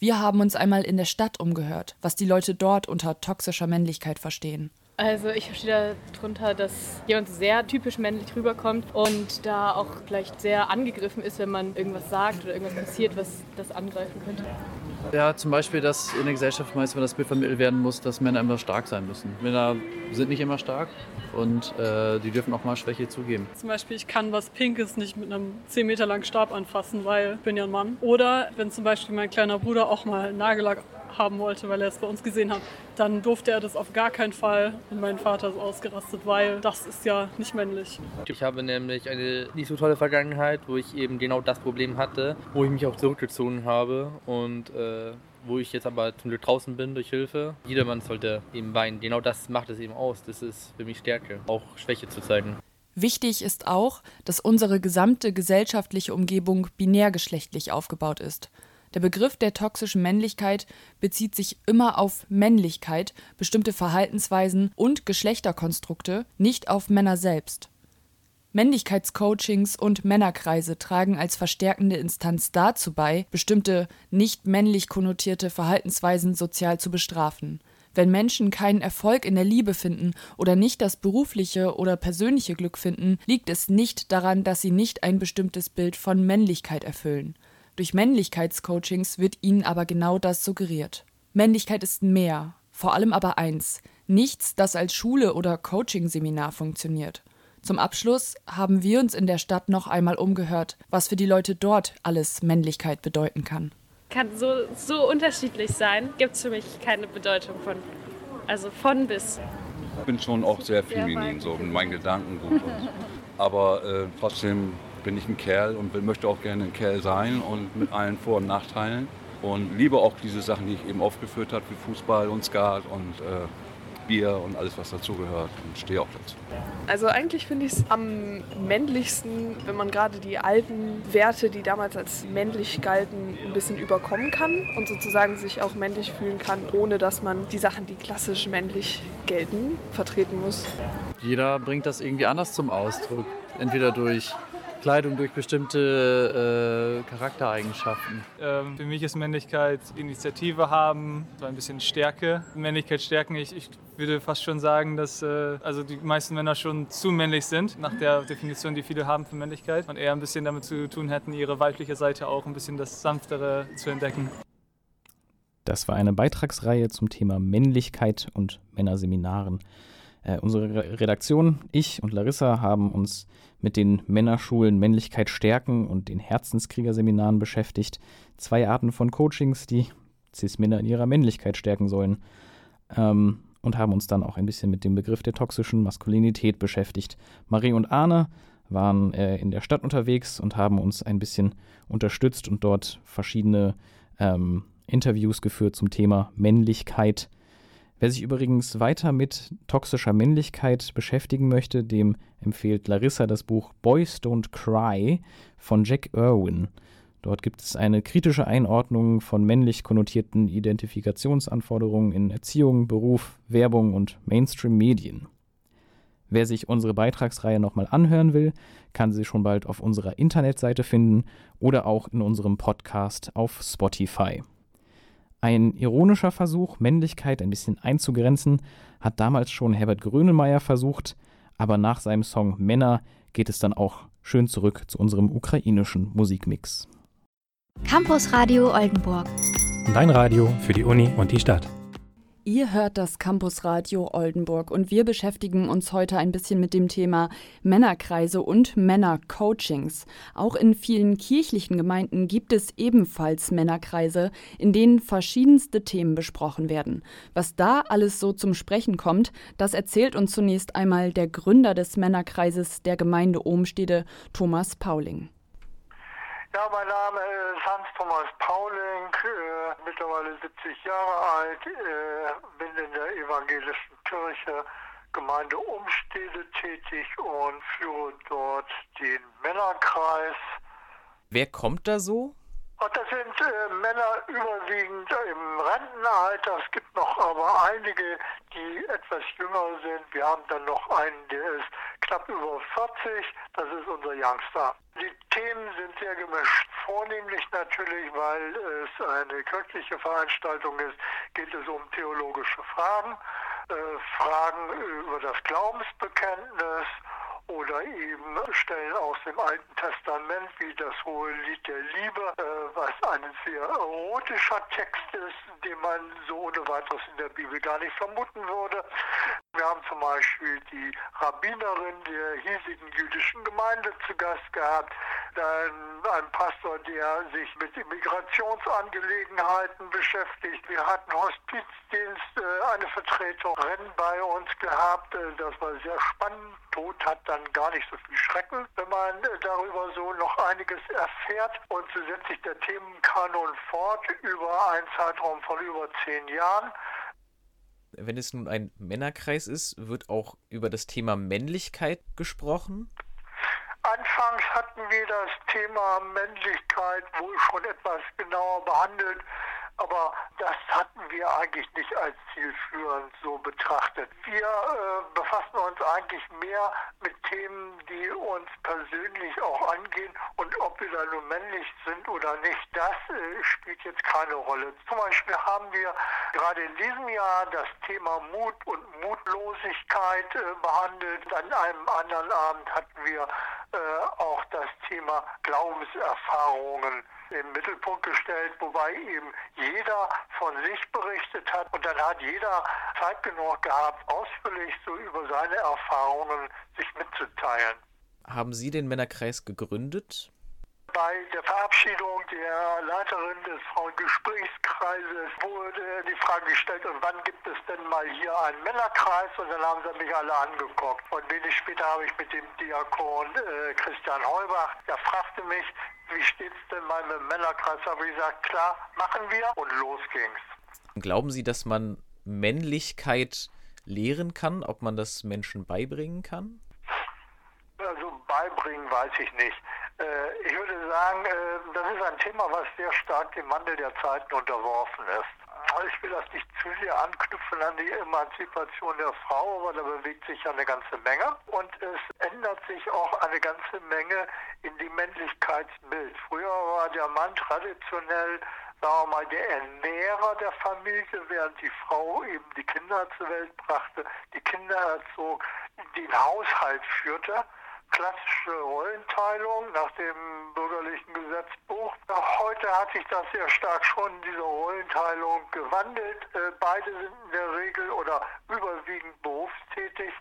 Wir haben uns einmal in der Stadt umgehört, was die Leute dort unter toxischer Männlichkeit verstehen. Also ich verstehe darunter, dass jemand sehr typisch männlich rüberkommt und da auch vielleicht sehr angegriffen ist, wenn man irgendwas sagt oder irgendwas passiert, was das angreifen könnte. Ja, zum Beispiel, dass in der Gesellschaft meist das Bild vermittelt werden muss, dass Männer immer stark sein müssen. Männer sind nicht immer stark und äh, die dürfen auch mal Schwäche zugeben. Zum Beispiel, ich kann was Pinkes nicht mit einem 10 Meter langen Stab anfassen, weil ich bin ja ein Mann. Oder wenn zum Beispiel mein kleiner Bruder auch mal Nagellack haben wollte, weil er es bei uns gesehen hat, dann durfte er das auf gar keinen Fall. Und mein Vater ist ausgerastet, weil das ist ja nicht männlich. Ich habe nämlich eine nicht so tolle Vergangenheit, wo ich eben genau das Problem hatte, wo ich mich auch zurückgezogen habe und äh, wo ich jetzt aber zum Glück draußen bin durch Hilfe. Jedermann sollte eben weinen. Genau das macht es eben aus. Das ist für mich Stärke, auch Schwäche zu zeigen. Wichtig ist auch, dass unsere gesamte gesellschaftliche Umgebung binärgeschlechtlich aufgebaut ist. Der Begriff der toxischen Männlichkeit bezieht sich immer auf Männlichkeit, bestimmte Verhaltensweisen und Geschlechterkonstrukte, nicht auf Männer selbst. Männlichkeitscoachings und Männerkreise tragen als verstärkende Instanz dazu bei, bestimmte nicht männlich konnotierte Verhaltensweisen sozial zu bestrafen. Wenn Menschen keinen Erfolg in der Liebe finden oder nicht das berufliche oder persönliche Glück finden, liegt es nicht daran, dass sie nicht ein bestimmtes Bild von Männlichkeit erfüllen. Durch Männlichkeitscoachings wird ihnen aber genau das suggeriert. Männlichkeit ist mehr, vor allem aber eins, nichts, das als Schule oder Coachingseminar funktioniert. Zum Abschluss haben wir uns in der Stadt noch einmal umgehört, was für die Leute dort alles Männlichkeit bedeuten kann. Kann so, so unterschiedlich sein, gibt es für mich keine Bedeutung von. Also von bis. Ich bin schon auch sehr feminin, so mit meinen Gedankengut. Aber äh, trotzdem bin ich ein Kerl und möchte auch gerne ein Kerl sein und mit allen Vor- und Nachteilen. Und liebe auch diese Sachen, die ich eben aufgeführt habe, wie Fußball und Skat und äh, Bier und alles, was dazugehört. Und stehe auch dazu. Also eigentlich finde ich es am männlichsten, wenn man gerade die alten Werte, die damals als männlich galten, ein bisschen überkommen kann und sozusagen sich auch männlich fühlen kann, ohne dass man die Sachen, die klassisch männlich gelten, vertreten muss. Jeder bringt das irgendwie anders zum Ausdruck. Entweder durch Kleidung durch bestimmte äh, Charaktereigenschaften. Ähm, für mich ist Männlichkeit Initiative haben, so ein bisschen Stärke. Männlichkeit stärken, ich, ich würde fast schon sagen, dass äh, also die meisten Männer schon zu männlich sind, nach der Definition, die viele haben für Männlichkeit. Und eher ein bisschen damit zu tun hätten, ihre weibliche Seite auch ein bisschen das Sanftere zu entdecken. Das war eine Beitragsreihe zum Thema Männlichkeit und Männerseminaren. Äh, unsere Redaktion, ich und Larissa haben uns mit den Männerschulen Männlichkeit stärken und den Herzenskriegerseminaren beschäftigt. Zwei Arten von Coachings, die Cis-Männer in ihrer Männlichkeit stärken sollen. Ähm, und haben uns dann auch ein bisschen mit dem Begriff der toxischen Maskulinität beschäftigt. Marie und Arne waren äh, in der Stadt unterwegs und haben uns ein bisschen unterstützt und dort verschiedene ähm, Interviews geführt zum Thema Männlichkeit Wer sich übrigens weiter mit toxischer Männlichkeit beschäftigen möchte, dem empfiehlt Larissa das Buch Boys Don't Cry von Jack Irwin. Dort gibt es eine kritische Einordnung von männlich konnotierten Identifikationsanforderungen in Erziehung, Beruf, Werbung und Mainstream-Medien. Wer sich unsere Beitragsreihe nochmal anhören will, kann sie schon bald auf unserer Internetseite finden oder auch in unserem Podcast auf Spotify. Ein ironischer Versuch, Männlichkeit ein bisschen einzugrenzen, hat damals schon Herbert Grönemeyer versucht, aber nach seinem Song Männer geht es dann auch schön zurück zu unserem ukrainischen Musikmix. Campus Radio Oldenburg. Dein Radio für die Uni und die Stadt. Ihr hört das Campusradio Oldenburg und wir beschäftigen uns heute ein bisschen mit dem Thema Männerkreise und Männercoachings. Auch in vielen kirchlichen Gemeinden gibt es ebenfalls Männerkreise, in denen verschiedenste Themen besprochen werden. Was da alles so zum Sprechen kommt, das erzählt uns zunächst einmal der Gründer des Männerkreises der Gemeinde Ohmstede, Thomas Pauling. Ja, mein Name ist Hans-Thomas Pauling, äh, mittlerweile 70 Jahre alt, äh, bin in der evangelischen Kirche Gemeinde Umstede tätig und führe dort den Männerkreis. Wer kommt da so? Und das sind äh, Männer überwiegend im Rentenalter. Es gibt noch aber einige, die etwas jünger sind. Wir haben dann noch einen, der ist knapp über 40. Das ist unser Youngster. Die Themen sind sehr gemischt vornehmlich natürlich, weil es eine kirchliche Veranstaltung ist, geht es um theologische Fragen, äh, Fragen über das Glaubensbekenntnis oder eben Stellen aus dem Alten Testament wie das Hohe Lied der Liebe, äh, was ein sehr erotischer Text ist, den man so ohne weiteres in der Bibel gar nicht vermuten würde. Wir haben zum Beispiel die Rabbinerin der hiesigen jüdischen Gemeinde zu Gast gehabt, dann ein Pastor, der sich mit Immigrationsangelegenheiten beschäftigt. Wir hatten Hospizdienst, äh, eine Vertreterin bei uns gehabt. Äh, das war sehr spannend. Tod hat dann gar nicht so viel Schrecken, wenn man äh, darüber so noch einiges erfährt. Und so setzt sich der Themenkanon fort über einen Zeitraum von über zehn Jahren. Wenn es nun ein Männerkreis ist, wird auch über das Thema Männlichkeit gesprochen? Anfangs hatten wir das Thema Männlichkeit wohl schon etwas genauer behandelt, aber das hatten wir eigentlich nicht als zielführend so betrachtet. Wir äh, befassen uns eigentlich mehr mit Themen, die uns persönlich auch angehen und ob wir da nun männlich sind oder nicht, das äh, spielt jetzt keine Rolle. Zum Beispiel haben wir gerade in diesem Jahr das Thema Mut und Mutlosigkeit äh, behandelt. An einem anderen Abend hatten wir äh, auch das Thema Glaubenserfahrungen im Mittelpunkt gestellt, wobei eben jeder von sich berichtet hat und dann hat jeder Zeit genug gehabt, ausführlich so über seine Erfahrungen sich mitzuteilen. Haben Sie den Männerkreis gegründet? Bei der Verabschiedung der Leiterin des Frauengesprächskreises wurde die Frage gestellt, und wann gibt es denn mal hier einen Männerkreis? Und dann haben sie mich alle angeguckt. Und wenig später habe ich mit dem Diakon äh, Christian Heubach, der fragte mich, wie steht es denn mal mit dem Männerkreis? Da habe ich gesagt, klar, machen wir und los ging's. Glauben Sie, dass man Männlichkeit lehren kann, ob man das Menschen beibringen kann? Also beibringen weiß ich nicht. Äh, ich würde sagen, äh, das ist ein Thema, was sehr stark dem Wandel der Zeiten unterworfen ist. Ich will das nicht zu sehr anknüpfen an die Emanzipation der Frau, aber da bewegt sich ja eine ganze Menge. Und es ändert sich auch eine ganze Menge in dem Männlichkeitsbild. Früher war der Mann traditionell sagen wir mal, der Ernährer der Familie, während die Frau eben die Kinder zur Welt brachte, die Kinder erzog, den Haushalt führte klassische Rollenteilung nach dem bürgerlichen Gesetzbuch. Heute hat sich das sehr stark schon, diese Rollenteilung gewandelt. Äh, beide sind in der Regel oder überwiegend berufstätig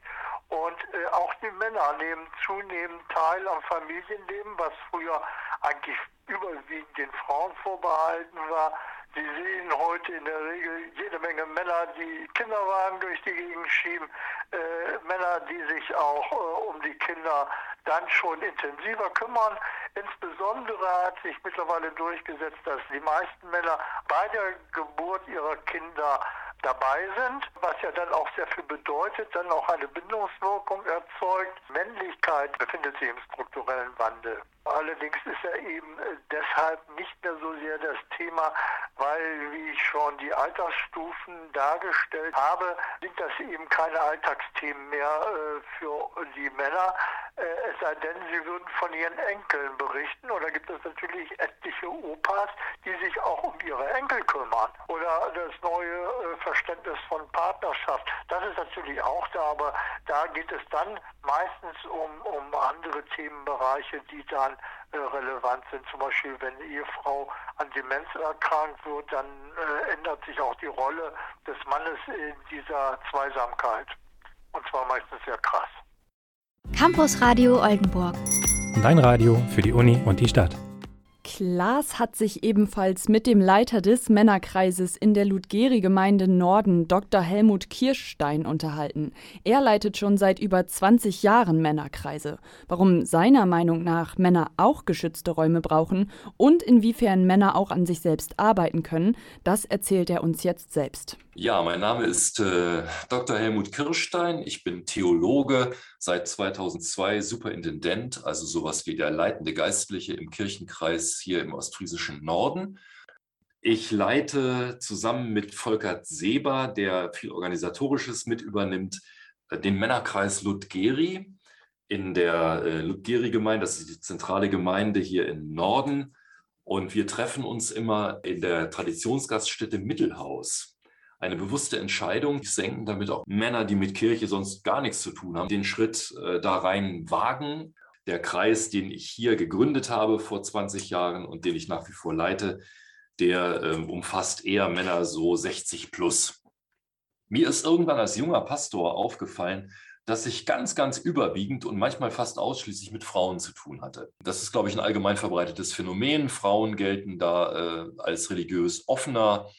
und äh, auch die Männer nehmen zunehmend teil am Familienleben, was früher eigentlich überwiegend den Frauen vorbehalten war. Sie sehen heute in der Regel jede Menge Männer, die Kinderwagen durch die Gegend schieben, äh, Männer, die sich auch äh, um die Kinder dann schon intensiver kümmern. Insbesondere hat sich mittlerweile durchgesetzt, dass die meisten Männer bei der Geburt ihrer Kinder dabei sind, was ja dann auch sehr viel bedeutet, dann auch eine Bindungswirkung erzeugt. Männlichkeit befindet sich im strukturellen Wandel. Allerdings ist er eben äh, deshalb nicht mehr so sehr das Thema, weil, wie ich schon die Altersstufen dargestellt habe, sind das eben keine Alltagsthemen mehr äh, für die Männer, äh, es sei denn, sie würden von ihren Enkeln berichten. Oder gibt es natürlich etliche Opas, die sich auch um ihre Enkel kümmern. Oder das neue Verständnis von Partnerschaft. Das ist natürlich auch da, aber da geht es dann meistens um, um andere Themenbereiche, die dann äh, relevant sind. Zum Beispiel, wenn eine Ehefrau an Demenz erkrankt wird, dann äh, ändert sich auch die Rolle des Mannes in dieser Zweisamkeit. Und zwar meistens sehr krass. Campus Radio Oldenburg. Dein Radio für die Uni und die Stadt. Klaas hat sich ebenfalls mit dem Leiter des Männerkreises in der Ludgeri-Gemeinde Norden, Dr. Helmut Kirschstein, unterhalten. Er leitet schon seit über 20 Jahren Männerkreise. Warum seiner Meinung nach Männer auch geschützte Räume brauchen und inwiefern Männer auch an sich selbst arbeiten können, das erzählt er uns jetzt selbst. Ja, mein Name ist äh, Dr. Helmut Kirschstein. Ich bin Theologe, seit 2002 Superintendent, also sowas wie der leitende Geistliche im Kirchenkreis hier im ostfriesischen Norden. Ich leite zusammen mit Volkert Seber, der viel Organisatorisches mit übernimmt, den Männerkreis Ludgeri in der äh, Ludgeri-Gemeinde. Das ist die zentrale Gemeinde hier im Norden. Und wir treffen uns immer in der Traditionsgaststätte Mittelhaus. Eine bewusste Entscheidung, die senken, damit auch Männer, die mit Kirche sonst gar nichts zu tun haben, den Schritt äh, da rein wagen. Der Kreis, den ich hier gegründet habe vor 20 Jahren und den ich nach wie vor leite, der äh, umfasst eher Männer so 60 plus. Mir ist irgendwann als junger Pastor aufgefallen, dass ich ganz, ganz überwiegend und manchmal fast ausschließlich mit Frauen zu tun hatte. Das ist, glaube ich, ein allgemein verbreitetes Phänomen. Frauen gelten da äh, als religiös offener.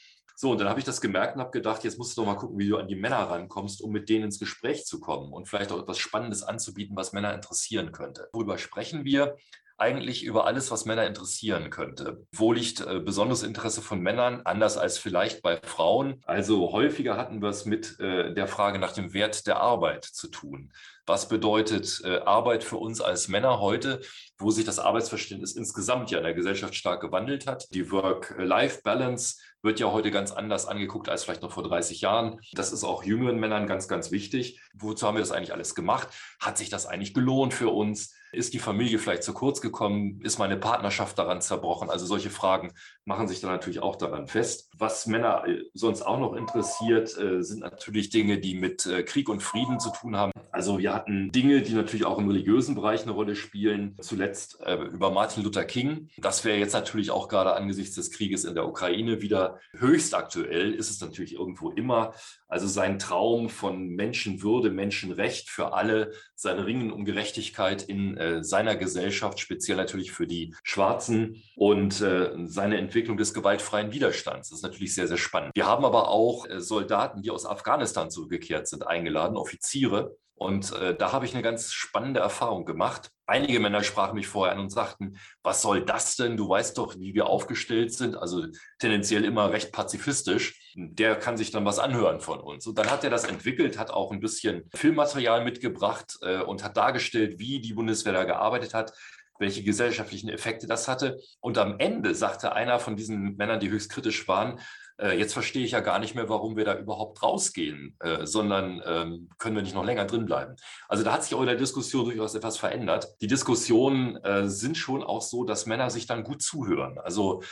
So, und dann habe ich das gemerkt und habe gedacht, jetzt musst du doch mal gucken, wie du an die Männer rankommst, um mit denen ins Gespräch zu kommen und vielleicht auch etwas Spannendes anzubieten, was Männer interessieren könnte. Worüber sprechen wir? eigentlich über alles, was Männer interessieren könnte. Wo liegt äh, besonderes Interesse von Männern, anders als vielleicht bei Frauen? Also häufiger hatten wir es mit äh, der Frage nach dem Wert der Arbeit zu tun. Was bedeutet äh, Arbeit für uns als Männer heute, wo sich das Arbeitsverständnis insgesamt ja in der Gesellschaft stark gewandelt hat? Die Work-Life-Balance wird ja heute ganz anders angeguckt als vielleicht noch vor 30 Jahren. Das ist auch jüngeren Männern ganz, ganz wichtig. Wozu haben wir das eigentlich alles gemacht? Hat sich das eigentlich gelohnt für uns? Ist die Familie vielleicht zu kurz gekommen? Ist meine Partnerschaft daran zerbrochen? Also solche Fragen machen sich dann natürlich auch daran fest. Was Männer äh, sonst auch noch interessiert, äh, sind natürlich Dinge, die mit äh, Krieg und Frieden zu tun haben. Also wir hatten Dinge, die natürlich auch im religiösen Bereich eine Rolle spielen. Zuletzt über Martin Luther King. Das wäre jetzt natürlich auch gerade angesichts des Krieges in der Ukraine wieder höchst aktuell. Ist es natürlich irgendwo immer. Also sein Traum von Menschenwürde, Menschenrecht für alle, sein Ringen um Gerechtigkeit in äh, seiner Gesellschaft, speziell natürlich für die Schwarzen und äh, seine Entwicklung des gewaltfreien Widerstands. Das ist natürlich sehr, sehr spannend. Wir haben aber auch äh, Soldaten, die aus Afghanistan zurückgekehrt sind, eingeladen, Offiziere, und äh, da habe ich eine ganz spannende Erfahrung gemacht. Einige Männer sprachen mich vorher an und sagten, was soll das denn? Du weißt doch, wie wir aufgestellt sind. Also tendenziell immer recht pazifistisch. Der kann sich dann was anhören von uns. Und dann hat er das entwickelt, hat auch ein bisschen Filmmaterial mitgebracht äh, und hat dargestellt, wie die Bundeswehr da gearbeitet hat welche gesellschaftlichen Effekte das hatte. Und am Ende sagte einer von diesen Männern, die höchst kritisch waren, jetzt verstehe ich ja gar nicht mehr, warum wir da überhaupt rausgehen, äh, sondern ähm, können wir nicht noch länger drin bleiben. Also da hat sich auch in der Diskussion durchaus etwas verändert. Die Diskussionen äh, sind schon auch so, dass Männer sich dann gut zuhören. Also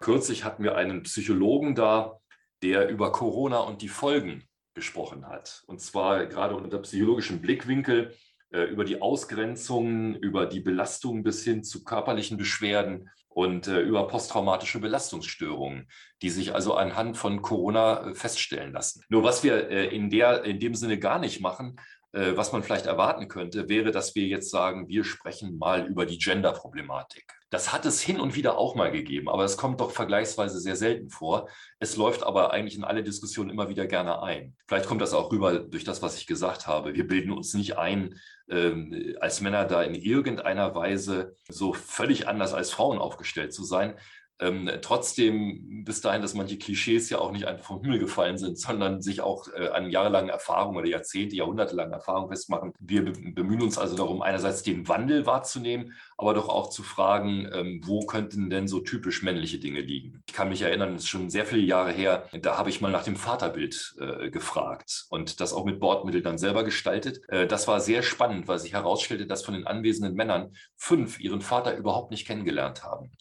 kürzlich hatten wir einen Psychologen da, der über Corona und die Folgen gesprochen hat. Und zwar gerade unter psychologischem Blickwinkel äh, über die Ausgrenzungen, über die Belastung bis hin zu körperlichen Beschwerden und äh, über posttraumatische Belastungsstörungen, die sich also anhand von Corona äh, feststellen lassen. Nur was wir äh, in, der, in dem Sinne gar nicht machen, äh, was man vielleicht erwarten könnte, wäre, dass wir jetzt sagen, wir sprechen mal über die Gender-Problematik. Das hat es hin und wieder auch mal gegeben, aber es kommt doch vergleichsweise sehr selten vor. Es läuft aber eigentlich in alle Diskussionen immer wieder gerne ein. Vielleicht kommt das auch rüber durch das, was ich gesagt habe. Wir bilden uns nicht ein, ähm, als Männer da in irgendeiner Weise so völlig anders als Frauen aufgestellt zu sein. Ähm, trotzdem bis dahin, dass manche Klischees ja auch nicht einfach vom Himmel gefallen sind, sondern sich auch äh, an jahrelangen Erfahrungen oder Jahrzehnte, jahrhundertelangen Erfahrungen festmachen. Wir bemühen uns also darum, einerseits den Wandel wahrzunehmen, aber doch auch zu fragen, ähm, wo könnten denn so typisch männliche Dinge liegen. Ich kann mich erinnern, es ist schon sehr viele Jahre her, da habe ich mal nach dem Vaterbild äh, gefragt und das auch mit Bordmittel dann selber gestaltet. Äh, das war sehr spannend, weil sich herausstellte, dass von den anwesenden Männern fünf ihren Vater überhaupt nicht kennengelernt haben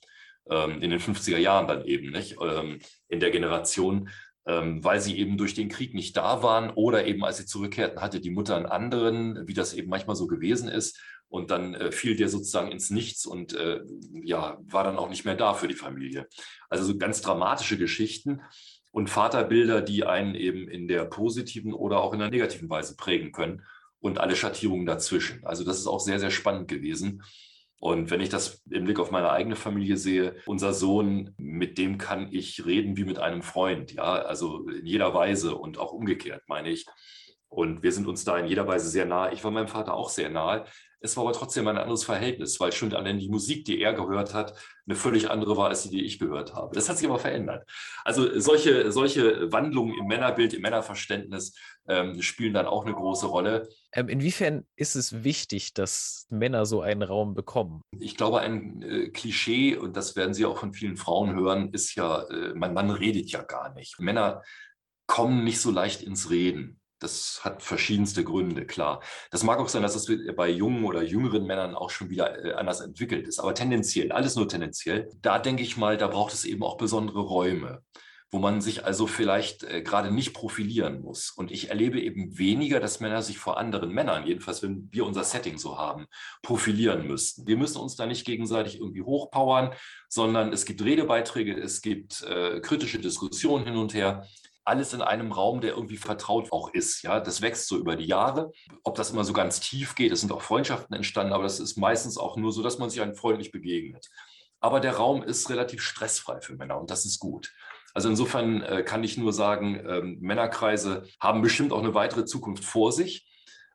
ähm, in den 50er Jahren dann eben, nicht? Ähm, in der Generation, ähm, weil sie eben durch den Krieg nicht da waren oder eben als sie zurückkehrten, hatte die Mutter einen anderen, wie das eben manchmal so gewesen ist. Und dann äh, fiel der sozusagen ins Nichts und äh, ja, war dann auch nicht mehr da für die Familie. Also so ganz dramatische Geschichten und Vaterbilder, die einen eben in der positiven oder auch in der negativen Weise prägen können und alle Schattierungen dazwischen. Also das ist auch sehr, sehr spannend gewesen. Und wenn ich das im Blick auf meine eigene Familie sehe, unser Sohn, mit dem kann ich reden wie mit einem Freund, ja, also in jeder Weise und auch umgekehrt, meine ich. Und wir sind uns da in jeder Weise sehr nahe. Ich war meinem Vater auch sehr nahe. Es war aber trotzdem ein anderes Verhältnis, weil schon allein die Musik, die er gehört hat, eine völlig andere war als die, die ich gehört habe. Das hat sich aber verändert. Also solche, solche Wandlungen im Männerbild, im Männerverständnis ähm, spielen dann auch eine große Rolle. Ähm, inwiefern ist es wichtig, dass Männer so einen Raum bekommen? Ich glaube, ein äh, Klischee, und das werden Sie auch von vielen Frauen hören, ist ja, äh, mein Mann redet ja gar nicht. Männer kommen nicht so leicht ins Reden. Das hat verschiedenste Gründe, klar. Das mag auch sein, dass es bei jungen oder jüngeren Männern auch schon wieder äh, anders entwickelt ist, aber tendenziell, alles nur tendenziell. Da denke ich mal, da braucht es eben auch besondere Räume wo man sich also vielleicht äh, gerade nicht profilieren muss. Und ich erlebe eben weniger, dass Männer sich vor anderen Männern, jedenfalls wenn wir unser Setting so haben, profilieren müssten. Wir müssen uns da nicht gegenseitig irgendwie hochpowern, sondern es gibt Redebeiträge, es gibt äh, kritische Diskussionen hin und her alles in einem Raum, der irgendwie vertraut auch ist. Ja, das wächst so über die Jahre. Ob das immer so ganz tief geht, es sind auch Freundschaften entstanden, aber das ist meistens auch nur so, dass man sich einem freundlich begegnet. Aber der Raum ist relativ stressfrei für Männer und das ist gut. Also insofern äh, kann ich nur sagen, ähm, Männerkreise haben bestimmt auch eine weitere Zukunft vor sich.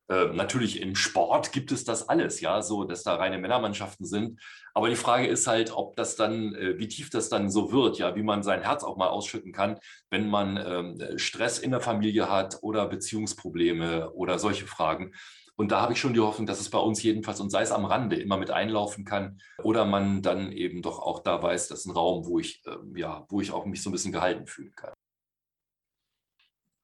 Äh, natürlich im Sport gibt es das alles, ja, so, dass da reine Männermannschaften sind. Aber die Frage ist halt, ob das dann, äh, wie tief das dann so wird, ja, wie man sein Herz auch mal ausschütten kann, wenn man ähm, Stress in der Familie hat oder Beziehungsprobleme oder solche Fragen. Und da habe ich schon die Hoffnung, dass es bei uns jedenfalls, und sei es am Rande, immer mit einlaufen kann. Oder man dann eben doch auch da weiß, das ist ein Raum, wo ich, äh, ja, wo ich auch mich so ein bisschen gehalten fühlen kann.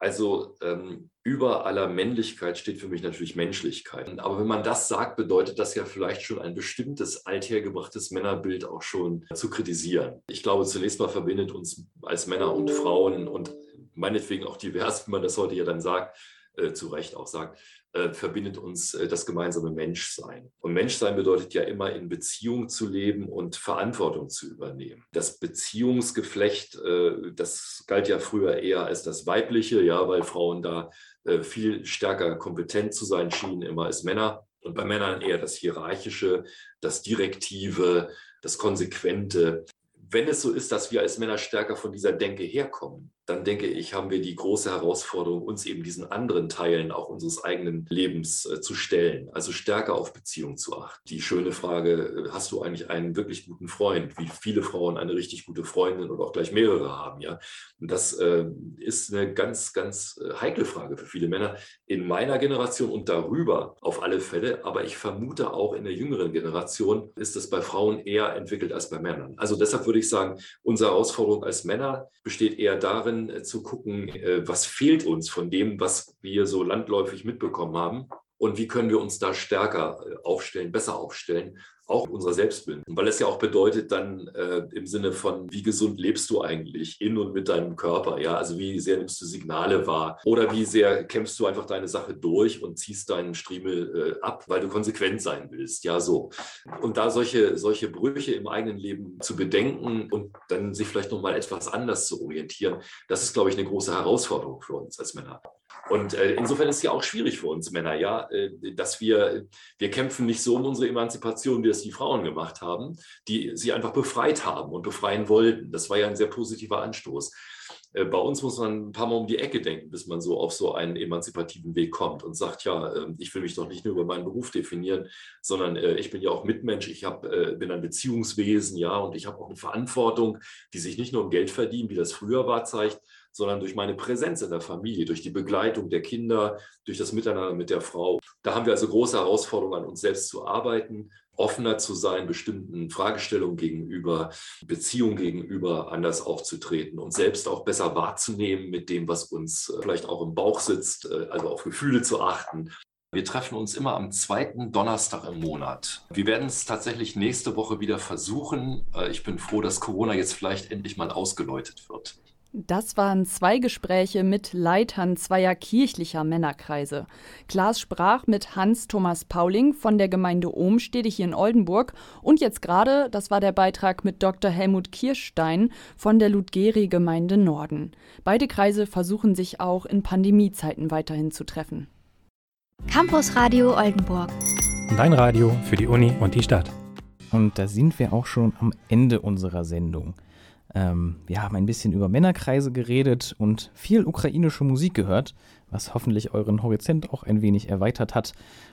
Also ähm, über aller Männlichkeit steht für mich natürlich Menschlichkeit. Aber wenn man das sagt, bedeutet das ja vielleicht schon ein bestimmtes althergebrachtes Männerbild auch schon zu kritisieren. Ich glaube, zunächst mal verbindet uns als Männer und Frauen und meinetwegen auch divers, wie man das heute ja dann sagt, äh, zu Recht auch sagt, verbindet uns äh, das gemeinsame Menschsein. Und Menschsein bedeutet ja immer in Beziehung zu leben und Verantwortung zu übernehmen. Das Beziehungsgeflecht, äh, das galt ja früher eher als das weibliche, ja, weil Frauen da viel stärker kompetent zu sein schienen, immer als Männer. Und bei Männern eher das Hierarchische, das Direktive, das Konsequente. Wenn es so ist, dass wir als Männer stärker von dieser Denke herkommen, dann denke ich, haben wir die große Herausforderung, uns eben diesen anderen Teilen auch unseres eigenen Lebens äh, zu stellen, also stärker auf Beziehung zu achten. Die schöne Frage, äh, hast du eigentlich einen wirklich guten Freund? Wie viele Frauen eine richtig gute Freundin oder auch gleich mehrere haben, ja? Und das äh, ist eine ganz, ganz äh, heikle Frage für viele Männer in meiner Generation und darüber auf alle Fälle. Aber ich vermute auch in der jüngeren Generation ist es bei Frauen eher entwickelt als bei Männern. Also deshalb würde ich sagen, unsere Herausforderung als Männer besteht eher darin, darin äh, zu gucken, äh, was fehlt uns von dem, was wir so landläufig mitbekommen haben und wie können wir uns da stärker äh, aufstellen, besser aufstellen, auch unserer Selbstbild. Weil es ja auch bedeutet dann äh, im Sinne von, wie gesund lebst du eigentlich in und mit deinem Körper, ja, also wie sehr nimmst du Signale wahr oder wie sehr kämpfst du einfach deine Sache durch und ziehst deinen Striemel äh, ab, weil du konsequent sein willst, ja, so. Und da solche, solche Brüche im eigenen Leben zu bedenken und dann sich vielleicht nochmal etwas anders zu orientieren, das ist, glaube ich, eine große Herausforderung für uns als Männer. Und äh, insofern ist es ja auch schwierig für uns Männer, ja, äh, dass wir, wir kämpfen nicht so um unsere Emanzipation, wie es die Frauen gemacht haben, die sie einfach befreit haben und befreien wollten. Das war ja ein sehr positiver Anstoß. Äh, bei uns muss man ein paar Mal um die Ecke denken, bis man so auf so einen emanzipativen Weg kommt und sagt, ja, ähm, ich will mich doch nicht nur über meinen Beruf definieren, sondern äh, ich bin ja auch Mitmensch, ich hab, äh, bin ein Beziehungswesen, ja, und ich habe auch eine Verantwortung, die sich nicht nur um Geld verdienen, wie das früher war, zeigt, sondern durch meine Präsenz in der Familie, durch die Begleitung der Kinder, durch das Miteinander mit der Frau. Da haben wir also große Herausforderungen an uns selbst zu arbeiten, offener zu sein, bestimmten Fragestellungen gegenüber, Beziehungen gegenüber anders aufzutreten und selbst auch besser wahrzunehmen mit dem, was uns äh, vielleicht auch im Bauch sitzt, äh, also auf Gefühle zu achten. Wir treffen uns immer am zweiten Donnerstag im Monat. Wir werden es tatsächlich nächste Woche wieder versuchen. Äh, ich bin froh, dass Corona jetzt vielleicht endlich mal ausgeläutet wird. Das waren zwei Gespräche mit Leitern zweier kirchlicher Männerkreise. Klaas sprach mit Hans-Thomas Pauling von der Gemeinde Ohmstede hier in Oldenburg und jetzt gerade, das war der Beitrag mit Dr. Helmut Kirschstein von der Ludgeri-Gemeinde Norden. Beide Kreise versuchen sich auch in Pandemiezeiten weiterhin zu treffen. Campus Radio Oldenburg. Dein Radio für die Uni und die Stadt. Und da sind wir auch schon am Ende unserer Sendung. Ähm, wir haben ein bisschen über Männerkreise geredet und viel ukrainische Musik gehört, was hoffentlich euren Horizont auch ein wenig erweitert hat.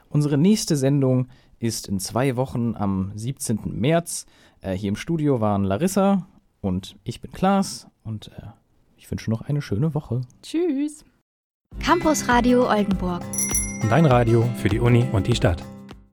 Unsere nächste Sendung ist in zwei Wochen am 17. März. Äh, hier im Studio waren Larissa und ich bin Klaas und äh, ich wünsche noch eine schöne Woche. Tschüss. Campus Radio Oldenburg. Dein Radio für die Uni und die Stadt.